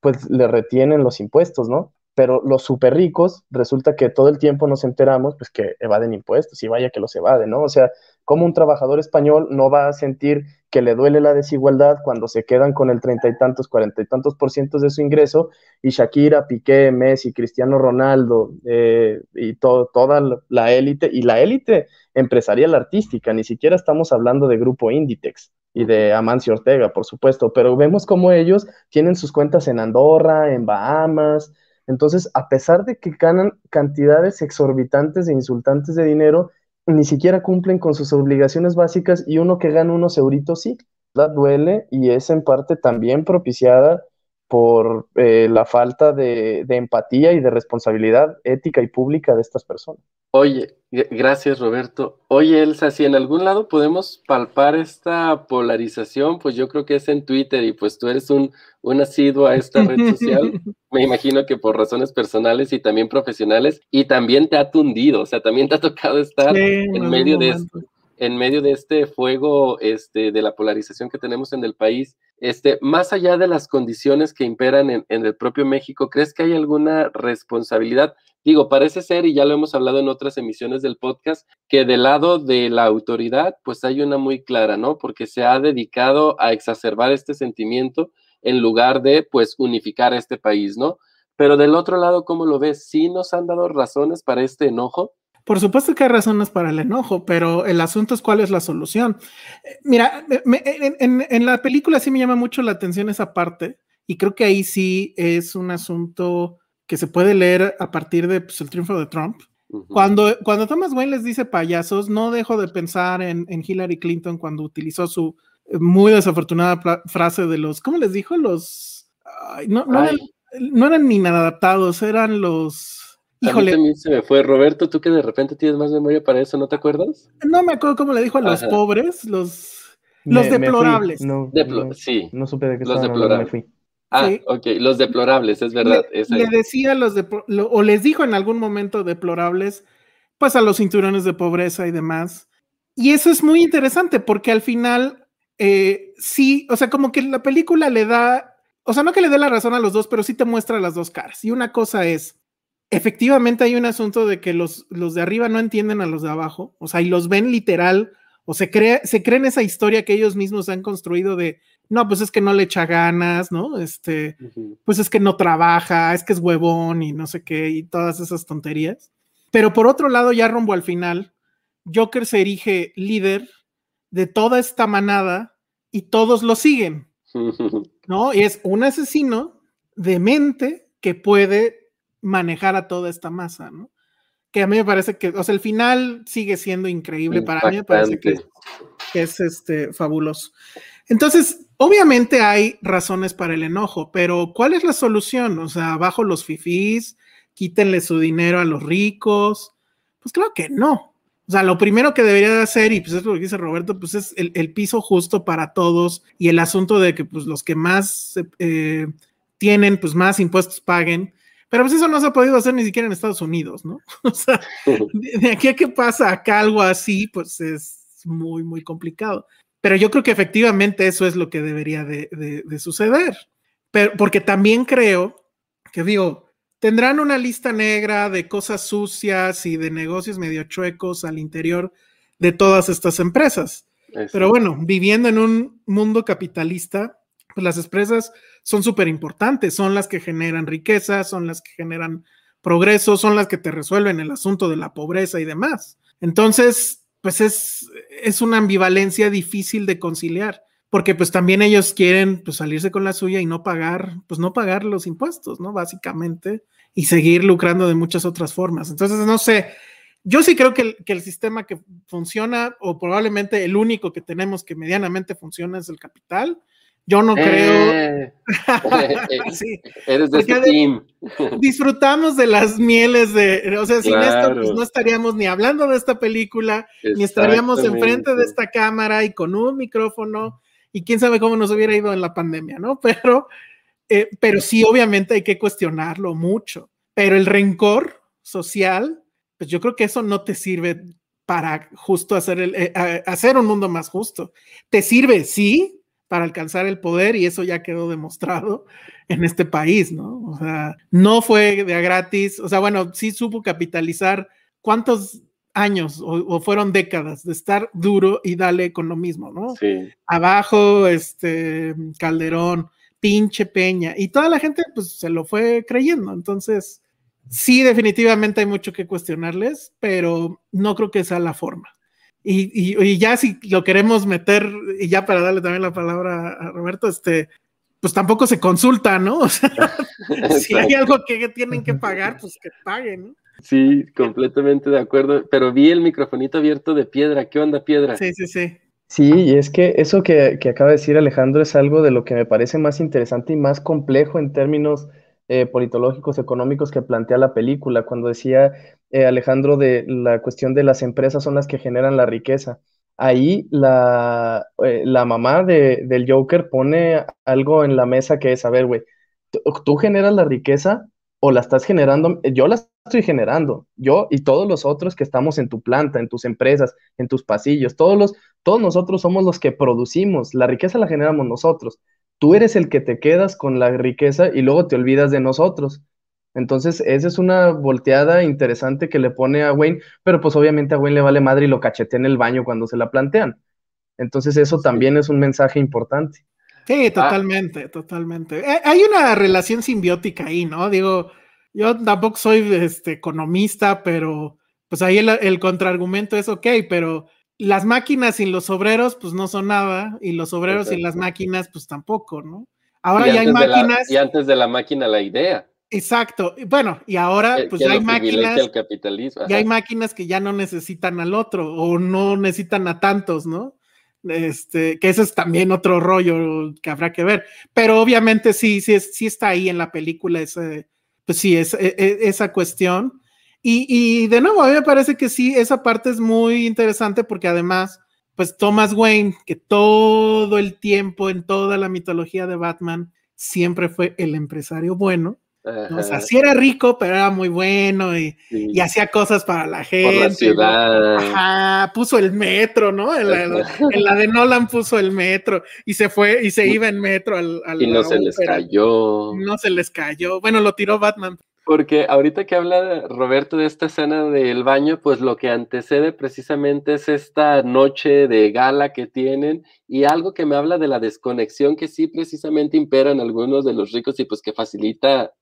pues le retienen los impuestos, ¿no? Pero los súper ricos, resulta que todo el tiempo nos enteramos, pues que evaden impuestos, y vaya que los evaden, ¿no? O sea, como un trabajador español no va a sentir que le duele la desigualdad cuando se quedan con el treinta y tantos, cuarenta y tantos por ciento de su ingreso, y Shakira, Piqué, Messi, Cristiano Ronaldo, eh, y todo, toda la élite, y la élite empresarial artística, ni siquiera estamos hablando de grupo Inditex, y de Amancio Ortega, por supuesto, pero vemos como ellos tienen sus cuentas en Andorra, en Bahamas. Entonces, a pesar de que ganan cantidades exorbitantes e insultantes de dinero, ni siquiera cumplen con sus obligaciones básicas y uno que gana unos euritos sí, la duele y es en parte también propiciada por eh, la falta de, de, empatía y de responsabilidad ética y pública de estas personas. Oye, gracias Roberto. Oye Elsa, si en algún lado podemos palpar esta polarización, pues yo creo que es en Twitter y pues tú eres un, un asiduo a esta red social, me imagino que por razones personales y también profesionales, y también te ha tundido, o sea, también te ha tocado estar sí, en medio de esto en medio de este fuego este, de la polarización que tenemos en el país, este, más allá de las condiciones que imperan en, en, el propio México, ¿crees que hay alguna responsabilidad? Digo, parece ser, y ya lo hemos hablado en otras emisiones del podcast, que del lado de la autoridad, pues hay una muy clara, ¿no? Porque se ha dedicado a exacerbar este sentimiento en lugar de, pues, unificar a este país, ¿no? Pero del otro lado, ¿cómo lo ves? ¿Sí nos han dado razones para este enojo? Por supuesto que hay razones para el enojo, pero el asunto es cuál es la solución. Mira, me, en, en, en, la película sí me llama mucho la atención esa parte y creo que ahí sí es un asunto que se puede leer a partir de pues, el triunfo de Trump. Uh -huh. Cuando, cuando Thomas Wayne les dice payasos, no dejo de pensar en, en Hillary Clinton cuando utilizó su muy desafortunada frase de los, ¿cómo les dijo? Los, ay, no, no, ay. Eran, no eran ni nada adaptados, eran los Híjole. A mí se me fue. Roberto, tú que de repente tienes más memoria para eso, ¿no te acuerdas? No me acuerdo cómo le dijo a los Ajá. pobres, los, los me, deplorables. Me no, Deplo no, sí. No supe de qué los deplorables. Me fui. Ah, sí. ok, los deplorables, es verdad. Le, le decía los de, o les dijo en algún momento deplorables, pues a los cinturones de pobreza y demás. Y eso es muy interesante porque al final eh, sí, o sea, como que la película le da, o sea, no que le dé la razón a los dos, pero sí te muestra las dos caras. Y una cosa es, efectivamente hay un asunto de que los, los de arriba no entienden a los de abajo, o sea, y los ven literal, o se, cree, se creen esa historia que ellos mismos han construido de, no, pues es que no le echa ganas, ¿no? Este, pues es que no trabaja, es que es huevón y no sé qué, y todas esas tonterías. Pero por otro lado, ya rumbo al final, Joker se erige líder de toda esta manada y todos lo siguen, ¿no? Y es un asesino de mente que puede manejar a toda esta masa, ¿no? Que a mí me parece que, o sea, el final sigue siendo increíble, para mí me parece que, es este, fabuloso. Entonces, obviamente hay razones para el enojo, pero ¿cuál es la solución? O sea, bajo los fifís, quítenle su dinero a los ricos. Pues claro que no. O sea, lo primero que debería de hacer, y pues es lo que dice Roberto, pues es el, piso justo para todos y el asunto de que pues los que más eh, tienen, pues más impuestos paguen. Pero pues eso no se ha podido hacer ni siquiera en Estados Unidos, ¿no? O sea, de, aquí a que pasa acá algo así, pues es muy, muy complicado. Pero yo creo que efectivamente eso es lo que debería de, de suceder. Pero, porque también creo que digo, tendrán una lista negra de cosas sucias y de negocios medio chuecos al interior de todas estas empresas. Pero bueno, viviendo en un mundo capitalista, pues las empresas son súper importantes, son las que generan riqueza, son las que generan progreso, son las que te resuelven el asunto de la pobreza y demás. Entonces, pues es, es una ambivalencia difícil de conciliar porque pues también ellos quieren pues salirse con la suya y no pagar, pues no pagar los impuestos, ¿no? Básicamente, y seguir lucrando de muchas otras formas. Entonces, no sé, yo sí creo que el, que el sistema que funciona, o probablemente el único que tenemos que medianamente funciona es el capital. Yo no creo. Eh. sí. Eres de este team. Disfrutamos de las mieles de. O sea, sin esto, pues no estaríamos ni hablando de esta película, ni estaríamos enfrente de esta cámara y con un micrófono y quién sabe cómo nos hubiera ido en la pandemia, ¿no? Pero, eh, pero sí, obviamente hay que cuestionarlo mucho. Pero el rencor social, pues yo creo que eso no te sirve para justo hacer, el, eh, hacer un mundo más justo. Te sirve, sí, para alcanzar el poder y eso ya quedó demostrado en este país, ¿no? O sea, no fue de a gratis, o sea, bueno, sí supo capitalizar cuántos años o, fueron décadas de estar duro y dale con lo mismo, ¿no? Sí. Abajo, este, Calderón, pinche Peña, y toda la gente pues se lo fue creyendo. Entonces, sí, definitivamente hay mucho que cuestionarles, pero no creo que sea la forma. Y, y, ya si lo queremos meter, y ya para darle también la palabra a Roberto, este, pues tampoco se consulta, ¿no? O sea, si hay algo que tienen que pagar, pues que paguen, ¿no? Sí, completamente de acuerdo. Pero vi el microfonito abierto de piedra. ¿Qué onda, piedra? Sí, sí, sí. Sí, y es que eso que, acaba de decir Alejandro es algo de lo que me parece más interesante y más complejo en términos eh, politológicos, económicos que plantea la película, cuando decía eh, Alejandro de la cuestión de las empresas son las que generan la riqueza. Ahí la, eh, la mamá de, del Joker pone algo en la mesa que es, a ver, güey, tú generas la riqueza o la estás generando, yo la estoy generando, yo y todos los otros que estamos en tu planta, en tus empresas, en tus pasillos, todos los, todos nosotros somos los que producimos, la riqueza la generamos nosotros. Tú eres el que te quedas con la riqueza y luego te olvidas de nosotros. Entonces, esa es una volteada interesante que le pone a Wayne, pero pues obviamente a Wayne le vale madre y lo cachetea en el baño cuando se la plantean. Entonces, eso también es un mensaje importante. Sí, totalmente, totalmente. Eh, hay una relación simbiótica ahí, ¿no? Digo, yo tampoco soy este, economista, pero pues ahí el, contraargumento es ok, pero las máquinas sin los obreros, pues no son nada, y los obreros sin las máquinas, pues tampoco, ¿no? Ahora ya hay máquinas. y antes de la máquina, la idea. Exacto. Bueno, y ahora, pues ya hay máquinas. Ya hay máquinas que ya no necesitan al otro, o no necesitan a tantos, ¿no? Este, que ese es también otro rollo que habrá que ver. Pero obviamente sí, sí, sí está ahí en la película ese, pues sí, es, e, e, esa cuestión. Y, y, de nuevo, a mí me parece que sí, esa parte es muy interesante porque además, pues Thomas Wayne, que todo el tiempo en toda la mitología de Batman siempre fue el empresario bueno, O sea, sí era rico, pero era muy bueno y, y hacía cosas para la gente. Por la ciudad. Ajá, puso el metro, ¿no? En la, de Nolan puso el metro y se fue y se iba en metro al. al y no se les cayó. No se les cayó. Bueno, lo tiró Batman. Porque ahorita que habla Roberto de esta escena del baño, pues lo que antecede precisamente es esta noche de gala que tienen y algo que me habla de la desconexión que sí precisamente impera en algunos de los ricos y pues que facilita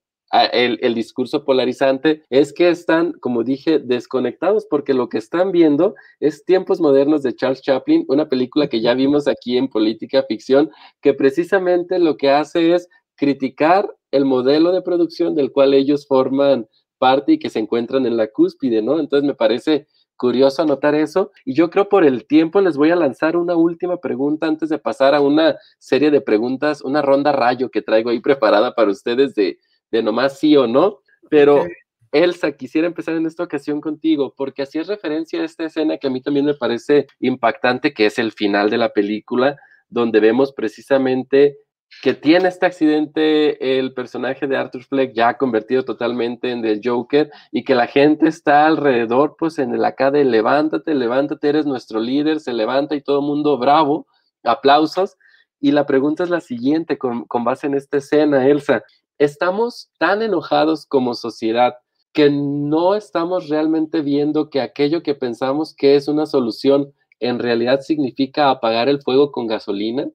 el, el, discurso polarizante es que están, como dije, desconectados porque lo que están viendo es Tiempos Modernos de Charles Chaplin, una película que ya vimos aquí en Política Ficción, que precisamente lo que hace es criticar el modelo de producción del cual ellos forman parte y que se encuentran en la cúspide, ¿no? Entonces me parece curioso anotar eso. Y yo creo por el tiempo les voy a lanzar una última pregunta antes de pasar a una serie de preguntas, una ronda rayo que traigo ahí preparada para ustedes de, de nomás sí o no. Pero Elsa, quisiera empezar en esta ocasión contigo, porque así es referencia a esta escena que a mí también me parece impactante, que es el final de la película, donde vemos precisamente que tiene este accidente el personaje de Arthur Fleck ya convertido totalmente en el Joker y que la gente está alrededor, pues en el acá de levántate, levántate, eres nuestro líder, se levanta y todo el mundo bravo, aplausos. Y la pregunta es la siguiente, con, con base en esta escena, Elsa, ¿estamos tan enojados como sociedad que no estamos realmente viendo que aquello que pensamos que es una solución en realidad significa apagar el fuego con gasolina?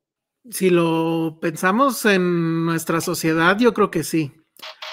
Si lo pensamos en nuestra sociedad, yo creo que sí.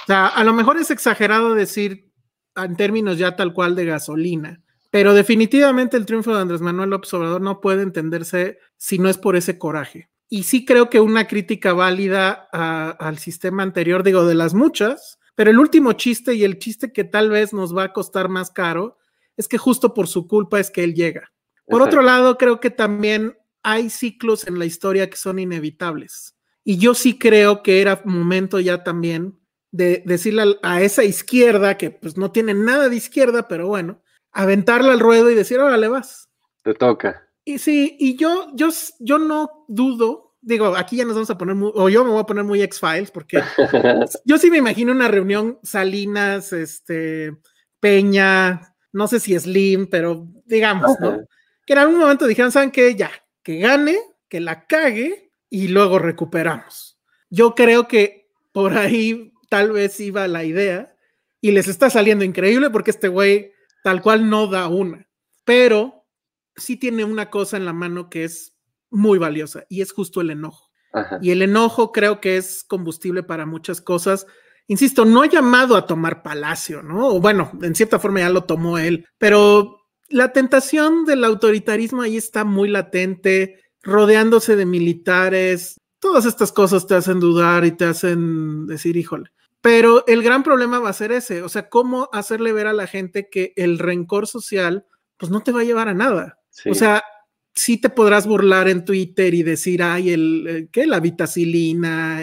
O sea, a lo mejor es exagerado decir en términos ya tal cual de gasolina, pero definitivamente el triunfo de Andrés Manuel López Obrador no puede entenderse si no es por ese coraje. Y sí creo que una crítica válida al sistema anterior, digo, de las muchas, pero el último chiste y el chiste que tal vez nos va a costar más caro es que justo por su culpa es que él llega. Por otro lado, creo que también hay ciclos en la historia que son inevitables. Y yo sí creo que era momento ya también de decirle a, esa izquierda, que pues no tiene nada de izquierda, pero bueno, aventarla al ruedo y decir, órale, vas. Te toca. Y sí, y yo, yo, yo no dudo, digo, aquí ya nos vamos a poner, o yo me voy a poner muy X-Files, porque yo sí me imagino una reunión Salinas, este, Peña, no sé si Slim, pero digamos, ¿no? Que en algún momento dijeron, ¿saben qué? Ya, que gane, que la cague y luego recuperamos. Yo creo que por ahí tal vez iba la idea y les está saliendo increíble porque este güey tal cual no da una, pero sí tiene una cosa en la mano que es muy valiosa y es justo el enojo. Y el enojo creo que es combustible para muchas cosas. Insisto, no ha llamado a tomar Palacio, ¿no? O bueno, en cierta forma ya lo tomó él, pero la tentación del autoritarismo ahí está muy latente, rodeándose de militares. Todas estas cosas te hacen dudar y te hacen decir, híjole. Pero el gran problema va a ser ese, o sea, cómo hacerle ver a la gente que el rencor social, pues no te va a llevar a nada. O sea, sí te podrás burlar en Twitter y decir, ay, el, eh, ¿qué? La vitacilina.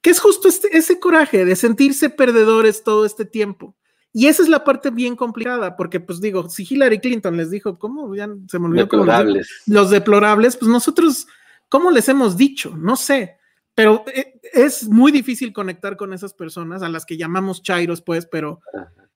Que es justo este, ese coraje de sentirse perdedores todo este tiempo. Y esa es la parte bien complicada, porque pues digo, si Hillary Clinton les dijo, ¿cómo? Ya se me olvidó. Deplorables. los deplorables, pues nosotros, ¿cómo les hemos dicho? No sé, pero eh, es muy difícil conectar con esas personas a las que llamamos chairos, pues, pero,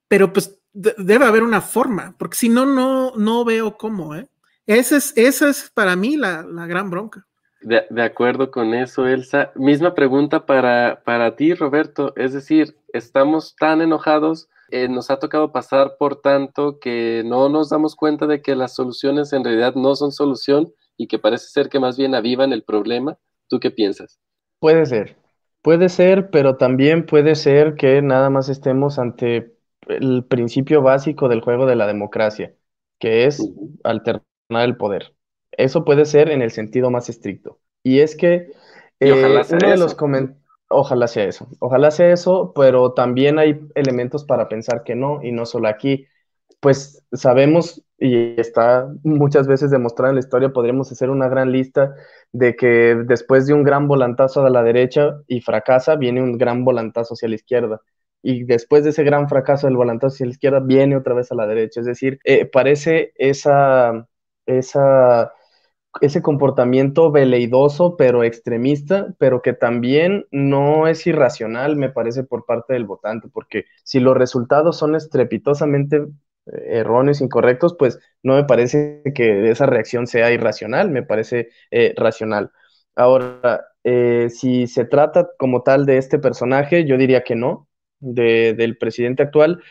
pero pues debe haber una forma, porque si no, no, no veo cómo, ¿eh? Esa es, esa es para mí la, la gran bronca. De, de, acuerdo con eso, Elsa. Misma pregunta para, para ti, Roberto. Es decir, estamos tan enojados eh, nos ha tocado pasar por tanto que no nos damos cuenta de que las soluciones en realidad no son solución y que parece ser que más bien avivan el problema. ¿Tú qué piensas? Puede ser, puede ser, pero también puede ser que nada más estemos ante el principio básico del juego de la democracia, que es alternar el poder. Eso puede ser en el sentido más estricto. Y es que eh, uno de los comentarios Ojalá sea eso, ojalá sea eso, pero también hay elementos para pensar que no, y no solo aquí. Pues sabemos, y está muchas veces demostrado en la historia, podríamos hacer una gran lista de que después de un gran volantazo a la derecha y fracasa, viene un gran volantazo hacia la izquierda. Y después de ese gran fracaso del volantazo hacia la izquierda, viene otra vez a la derecha. Es decir, eh, parece esa, esa ese comportamiento veleidoso, pero extremista, pero que también no es irracional, me parece, por parte del votante, porque si los resultados son estrepitosamente eh, erróneos, incorrectos, pues no me parece que esa reacción sea irracional, me parece eh, racional. Ahora, eh, si se trata como tal de este personaje, yo diría que no, del presidente actual,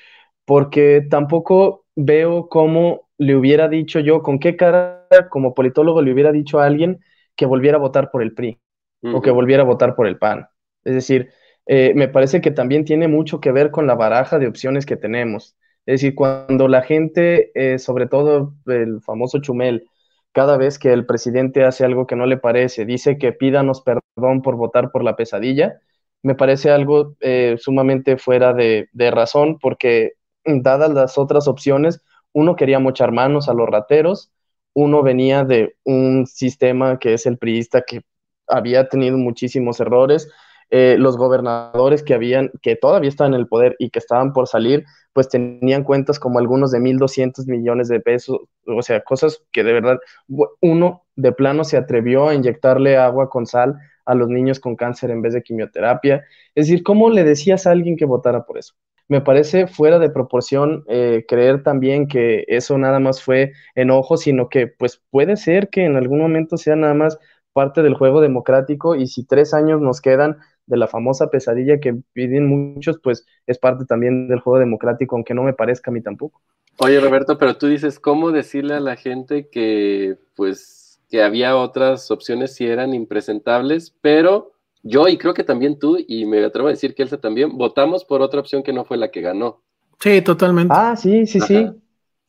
porque tampoco veo cómo le hubiera dicho yo, con qué cara como politólogo le hubiera dicho a alguien que volviera a votar por el PRI o que volviera a votar por el PAN. Es decir, eh, me parece que también tiene mucho que ver con la baraja de opciones que tenemos. Es decir, cuando la gente, eh, sobre todo el famoso Chumel, cada vez que el presidente hace algo que no le parece, dice que pídanos perdón por votar por la pesadilla, me parece algo eh, sumamente fuera de, de, razón, porque dadas las otras opciones, uno quería mochar manos a los rateros, uno venía de un sistema que es el priista que había tenido muchísimos errores, eh, los gobernadores que habían, que todavía estaban en el poder y que estaban por salir, pues tenían cuentas como algunos de 1.200 millones de pesos, o sea, cosas que de verdad uno de plano se atrevió a inyectarle agua con sal a los niños con cáncer en vez de quimioterapia. Es decir, ¿cómo le decías a alguien que votara por eso? Me parece fuera de proporción eh, creer también que eso nada más fue enojo, sino que pues puede ser que en algún momento sea nada más parte del juego democrático y si tres años nos quedan de la famosa pesadilla que piden muchos, pues es parte también del juego democrático, aunque no me parezca a mí tampoco. Oye, Roberto, pero tú dices, ¿cómo decirle a la gente que pues que había otras opciones si eran impresentables, pero yo y creo que también tú, y me atrevo a decir que Elsa también, votamos por otra opción que no fue la que ganó. Sí, totalmente. Ah, sí, sí, sí.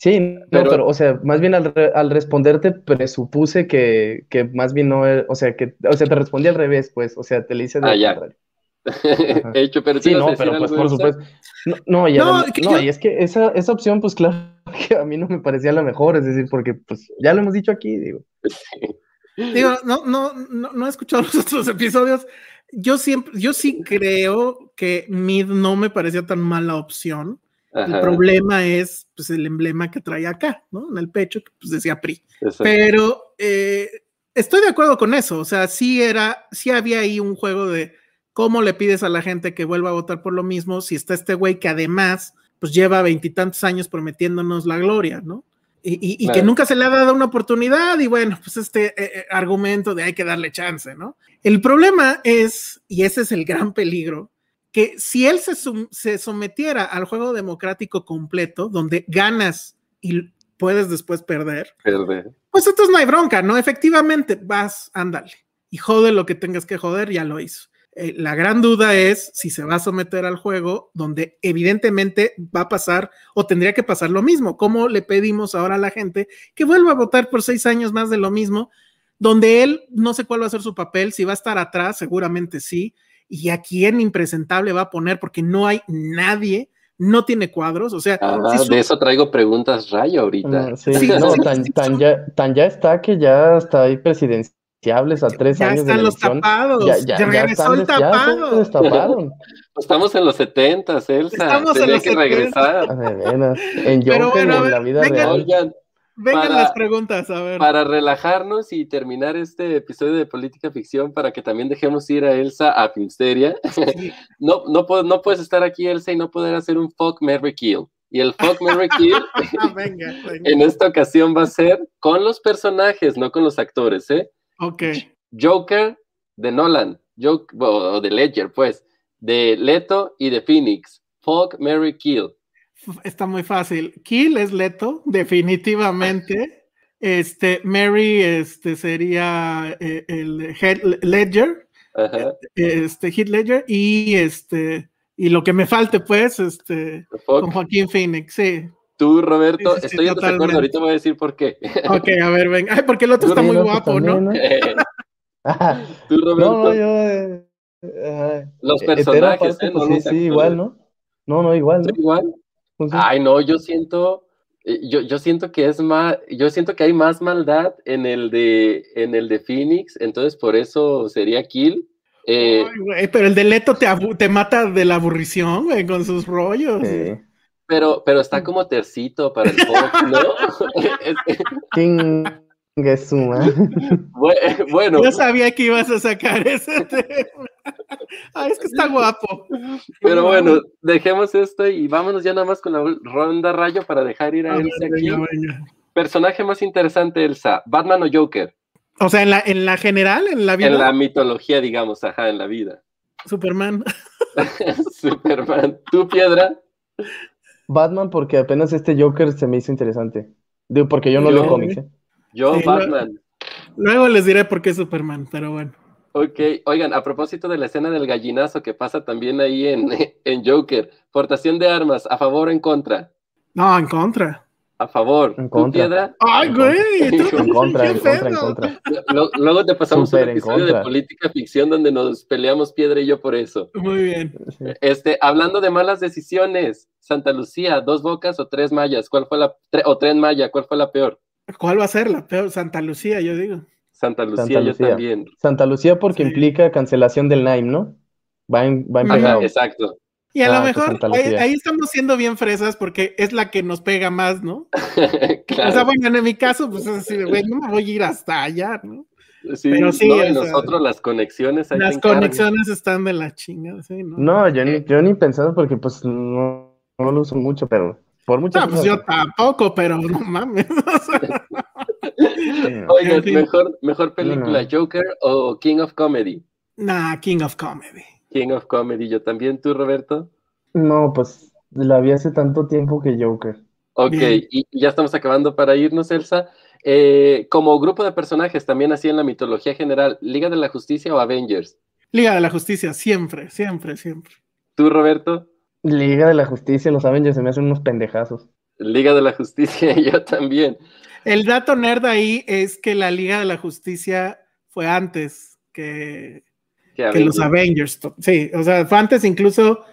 Sí, pero, o sea, más bien al, al responderte presupuse que, que, más bien no, o sea, que, o sea, te respondí al revés, pues, o sea, te le hice de ah, ya. hecho, pero sí, no, pero pues por supuesto. No, no, y, no, no, y es que esa, esa opción, pues claro, que a mí no me parecía la mejor, es decir, porque pues ya lo hemos dicho aquí, digo. Sí. Digo, no, no, no, no he escuchado los otros episodios. Yo siempre, yo sí creo que Mid no me parecía tan mala opción. El problema es pues, el emblema que trae acá, ¿no? En el pecho, que pues decía PRI. Pero eh, estoy de acuerdo con eso. O sea, sí era, sí había ahí un juego de cómo le pides a la gente que vuelva a votar por lo mismo si está este güey que además pues lleva veintitantos años prometiéndonos la gloria, ¿no? Y, que nunca se le ha dado una oportunidad y bueno, pues este eh, eh, argumento de hay que darle chance, ¿no? El problema es, y ese es el gran peligro, que si él se, se sometiera al juego democrático completo, donde ganas y puedes después perder, perder, pues entonces no hay bronca, ¿no? Efectivamente, vas, ándale, y jode lo que tengas que joder, ya lo hizo. Eh, la gran duda es si se va a someter al juego donde evidentemente va a pasar o tendría que pasar lo mismo. ¿Cómo le pedimos ahora a la gente que vuelva a votar por seis años más de lo mismo? Donde él no sé cuál va a ser su papel, si va a estar atrás, seguramente sí, y a quién impresentable va a poner, porque no hay nadie, no tiene cuadros, o sea... Ah, de eso traigo preguntas rayo ahorita. Ah, sí, no, tan, ya, tan, ya, está que ya está ahí presidencia a tres ya años están los tapados. Ya, ya, ya regresó el tapado. Estamos en los 70, Elsa. Estamos en los que 70. regresar. En Joker, bueno, en la vida vengan, real. Vengan para, las preguntas, a ver. Para relajarnos y terminar este episodio de Política Ficción, para que también dejemos ir a Elsa a Finsteria. Sí. no, no, no puedes estar aquí, Elsa, y no poder hacer un fuck, Mary Kill. Y el fuck, Mary Kill venga, venga. en esta ocasión va a ser con los personajes, no con los actores, ¿eh? Ok. Joker de Nolan, Joker, o de Ledger, pues, de Leto y de Phoenix. Fuck, Mary Kill. Está muy fácil. Kill es Leto, definitivamente. Este, Mary este, sería eh, el Head Ledger, Ajá. este Heath Ledger y este y lo que me falte pues este con Joaquín Phoenix, sí. Tú, Roberto, sí, sí, estoy en desacuerdo, ahorita voy a decir por qué. Ok, a ver, venga. Ay, porque el otro está muy guapo, ¿no? ¿no? Tú, Roberto. No, no, yo. Eh, eh, los personajes, parte, ¿eh? No pues, sí, sí, igual, ¿no? No, no, igual. ¿no? Igual. Pues, Ay, no, yo siento. Yo, yo siento que es más, yo siento que hay más maldad en el de en el de Phoenix, entonces por eso sería Kill. Eh, Ay, güey, pero el de Leto te, te mata de la aburrición, güey, con sus rollos. Sí. Pero, pero está como tercito para el pop, ¿no? ¿Quién su madre. Bue- Bueno, Yo sabía que ibas a sacar ese tema. Ay, es que está guapo. pero bueno, dejemos esto y vámonos ya nada más con la ronda rayo para dejar ir a A ver, Elsa aquí. venga, venga. Personaje más interesante, Elsa, ¿Batman o Joker? O sea, en la, en la general, en la vida, En la mitología, digamos, ajá, en la vida. Superman. Superman, ¿tú, Piedra? Batman, porque apenas este Joker se me hizo interesante. Digo, porque yo no leo cómics, ¿eh? Yo, Sí, Batman. Luego les diré por qué Superman, pero bueno. Ok, oigan, a propósito de la escena del gallinazo que pasa también ahí en, en Joker, portación de armas, ¿a favor o en contra? No, en contra. A favor. En ¿Tú, contra. Piedra? Ay, En güey. En contra, en contra, en contra. Lo- Luego te pasamos Súper un episodio de política ficción donde nos peleamos Piedra y yo por eso. Muy bien. Este, hablando de malas decisiones, Santa Lucía, dos bocas o tres mallas, ¿cuál fue la tre- o tren malla, cuál fue la peor? ¿Cuál va a ser la peor? Santa Lucía, yo digo. Santa Lucía, Santa yo Lucía. también. Santa Lucía porque Sí. implica cancelación del Nime, ¿no? Va en, va en Ajá, pegado. Exacto. Y a Ah, lo pues mejor ahí, estamos siendo bien fresas porque es la que nos pega más, ¿no? Claro. O sea, bueno, en mi caso, pues es así de, güey, no me voy a ir hasta allá, ¿no? Sí, pero sí, no, sea, nosotros las conexiones ahí Las conexiones están de la chingada, ¿sí? ¿no? No, yo ni, yo ni pensado porque pues no, no lo uso mucho, pero por muchas No, pues cosas. yo tampoco, pero no mames. Oigan, mejor, mejor película, No, Joker o King of Comedy. nah, King of Comedy. King of Comedy, yo también, tú, Roberto. No, pues la vi hace tanto tiempo que Joker. Ok, y ya estamos acabando para irnos, Elsa. Eh, como grupo de personajes, también así en la mitología general, ¿Liga de la Justicia o Avengers? Liga de la Justicia, siempre, siempre, siempre. ¿Tú, Roberto? Liga de la Justicia, los Avengers se me hacen unos pendejazos. Liga de la Justicia, yo también. El dato nerd ahí es que la Liga de la Justicia fue antes que, Que que los Avengers. Sí, o sea, fue antes incluso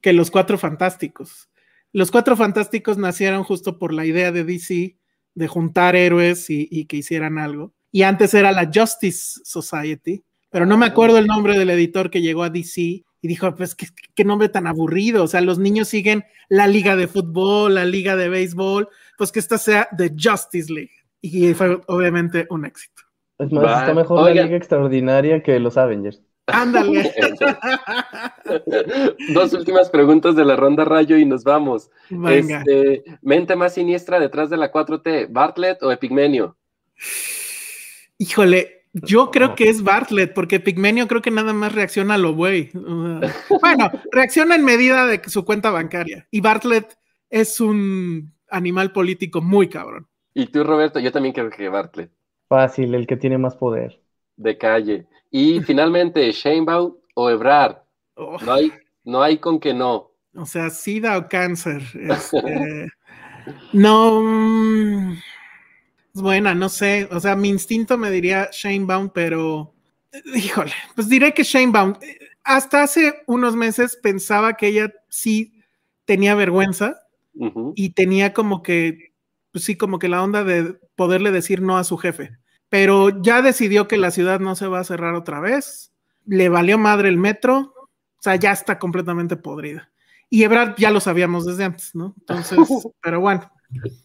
que los Cuatro Fantásticos. Los Cuatro Fantásticos nacieron justo por la idea de DC de juntar héroes y, y que hicieran algo. Y antes era la Justice Society, pero no me acuerdo el nombre del editor que llegó a DC y dijo, pues qué, qué nombre tan aburrido. O sea, los niños siguen la liga de fútbol, la liga de béisbol, pues que esta sea The Justice League. Y fue obviamente un éxito. Es más, está mejor oigan. la Liga Extraordinaria que los Avengers. Ándale. Dos últimas preguntas de la ronda rayo y nos vamos. Venga. Este, mente más siniestra detrás de la 4T, Bartlett o Epigmenio. Híjole, yo creo que es Bartlett, porque Pigmenio creo que nada más reacciona a lo güey. Bueno, reacciona en medida de su cuenta bancaria. Y Bartlett es un animal político muy cabrón. Y tú, Roberto, yo también creo que Bartlett, Fácil, el que tiene más poder. de calle. Y finalmente, Sheinbaum o Ebrard. Oh, No hay, no hay con que no. o sea, sida o cáncer. este, no. mm, es buena, no sé. O sea, mi instinto me diría Shanebaum, pero. eh, Híjole, pues diré que Shanebaum. eh, Hasta hace unos meses pensaba que ella sí tenía vergüenza y tenía como que, pues sí, como que la onda de poderle decir no a su jefe. Pero ya decidió que la ciudad no se va a cerrar otra vez. Le valió madre el metro. O sea, ya está completamente podrida. Y Ebrard ya lo sabíamos desde antes, ¿no? Entonces, pero bueno.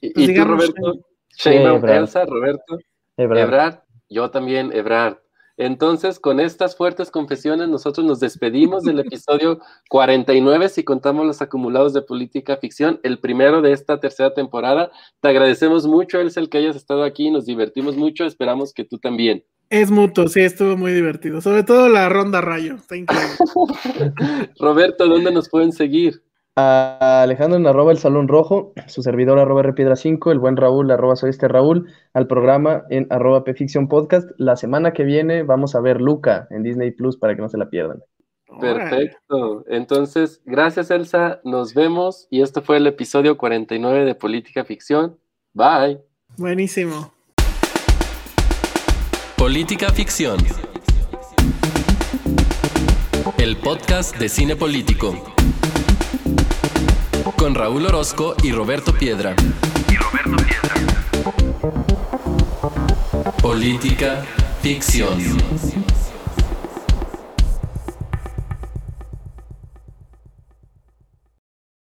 ¿Y, Pues y tú, Roberto? Sheinbaum, Ebrard. Elsa, Roberto. Ebrard. Ebrard, yo también, Ebrard. Entonces, con estas fuertes confesiones, nosotros nos despedimos del episodio 49, si contamos los acumulados de política ficción, el primero de esta tercera temporada. Te agradecemos mucho, Elsa, el que hayas estado aquí, nos divertimos mucho, esperamos que tú también. Es mutuo, sí, estuvo muy divertido. Sobre todo la ronda rayo. Está increíble. Roberto, ¿dónde nos pueden seguir? A Alejandro en arroba el Salón Rojo, su servidor arroba Repiedra 5, el buen Raúl arroba soy este Raúl, al programa en arroba Pficción Podcast. La semana que viene vamos a ver Luca en Disney Plus para que no se la pierdan. Perfecto. Entonces, gracias, Elsa, nos vemos y esto fue el episodio 49 de Política Ficción. Bye. Buenísimo. Política Ficción. El podcast de cine político. Con Raúl Orozco y Roberto Piedra. Política Ficción.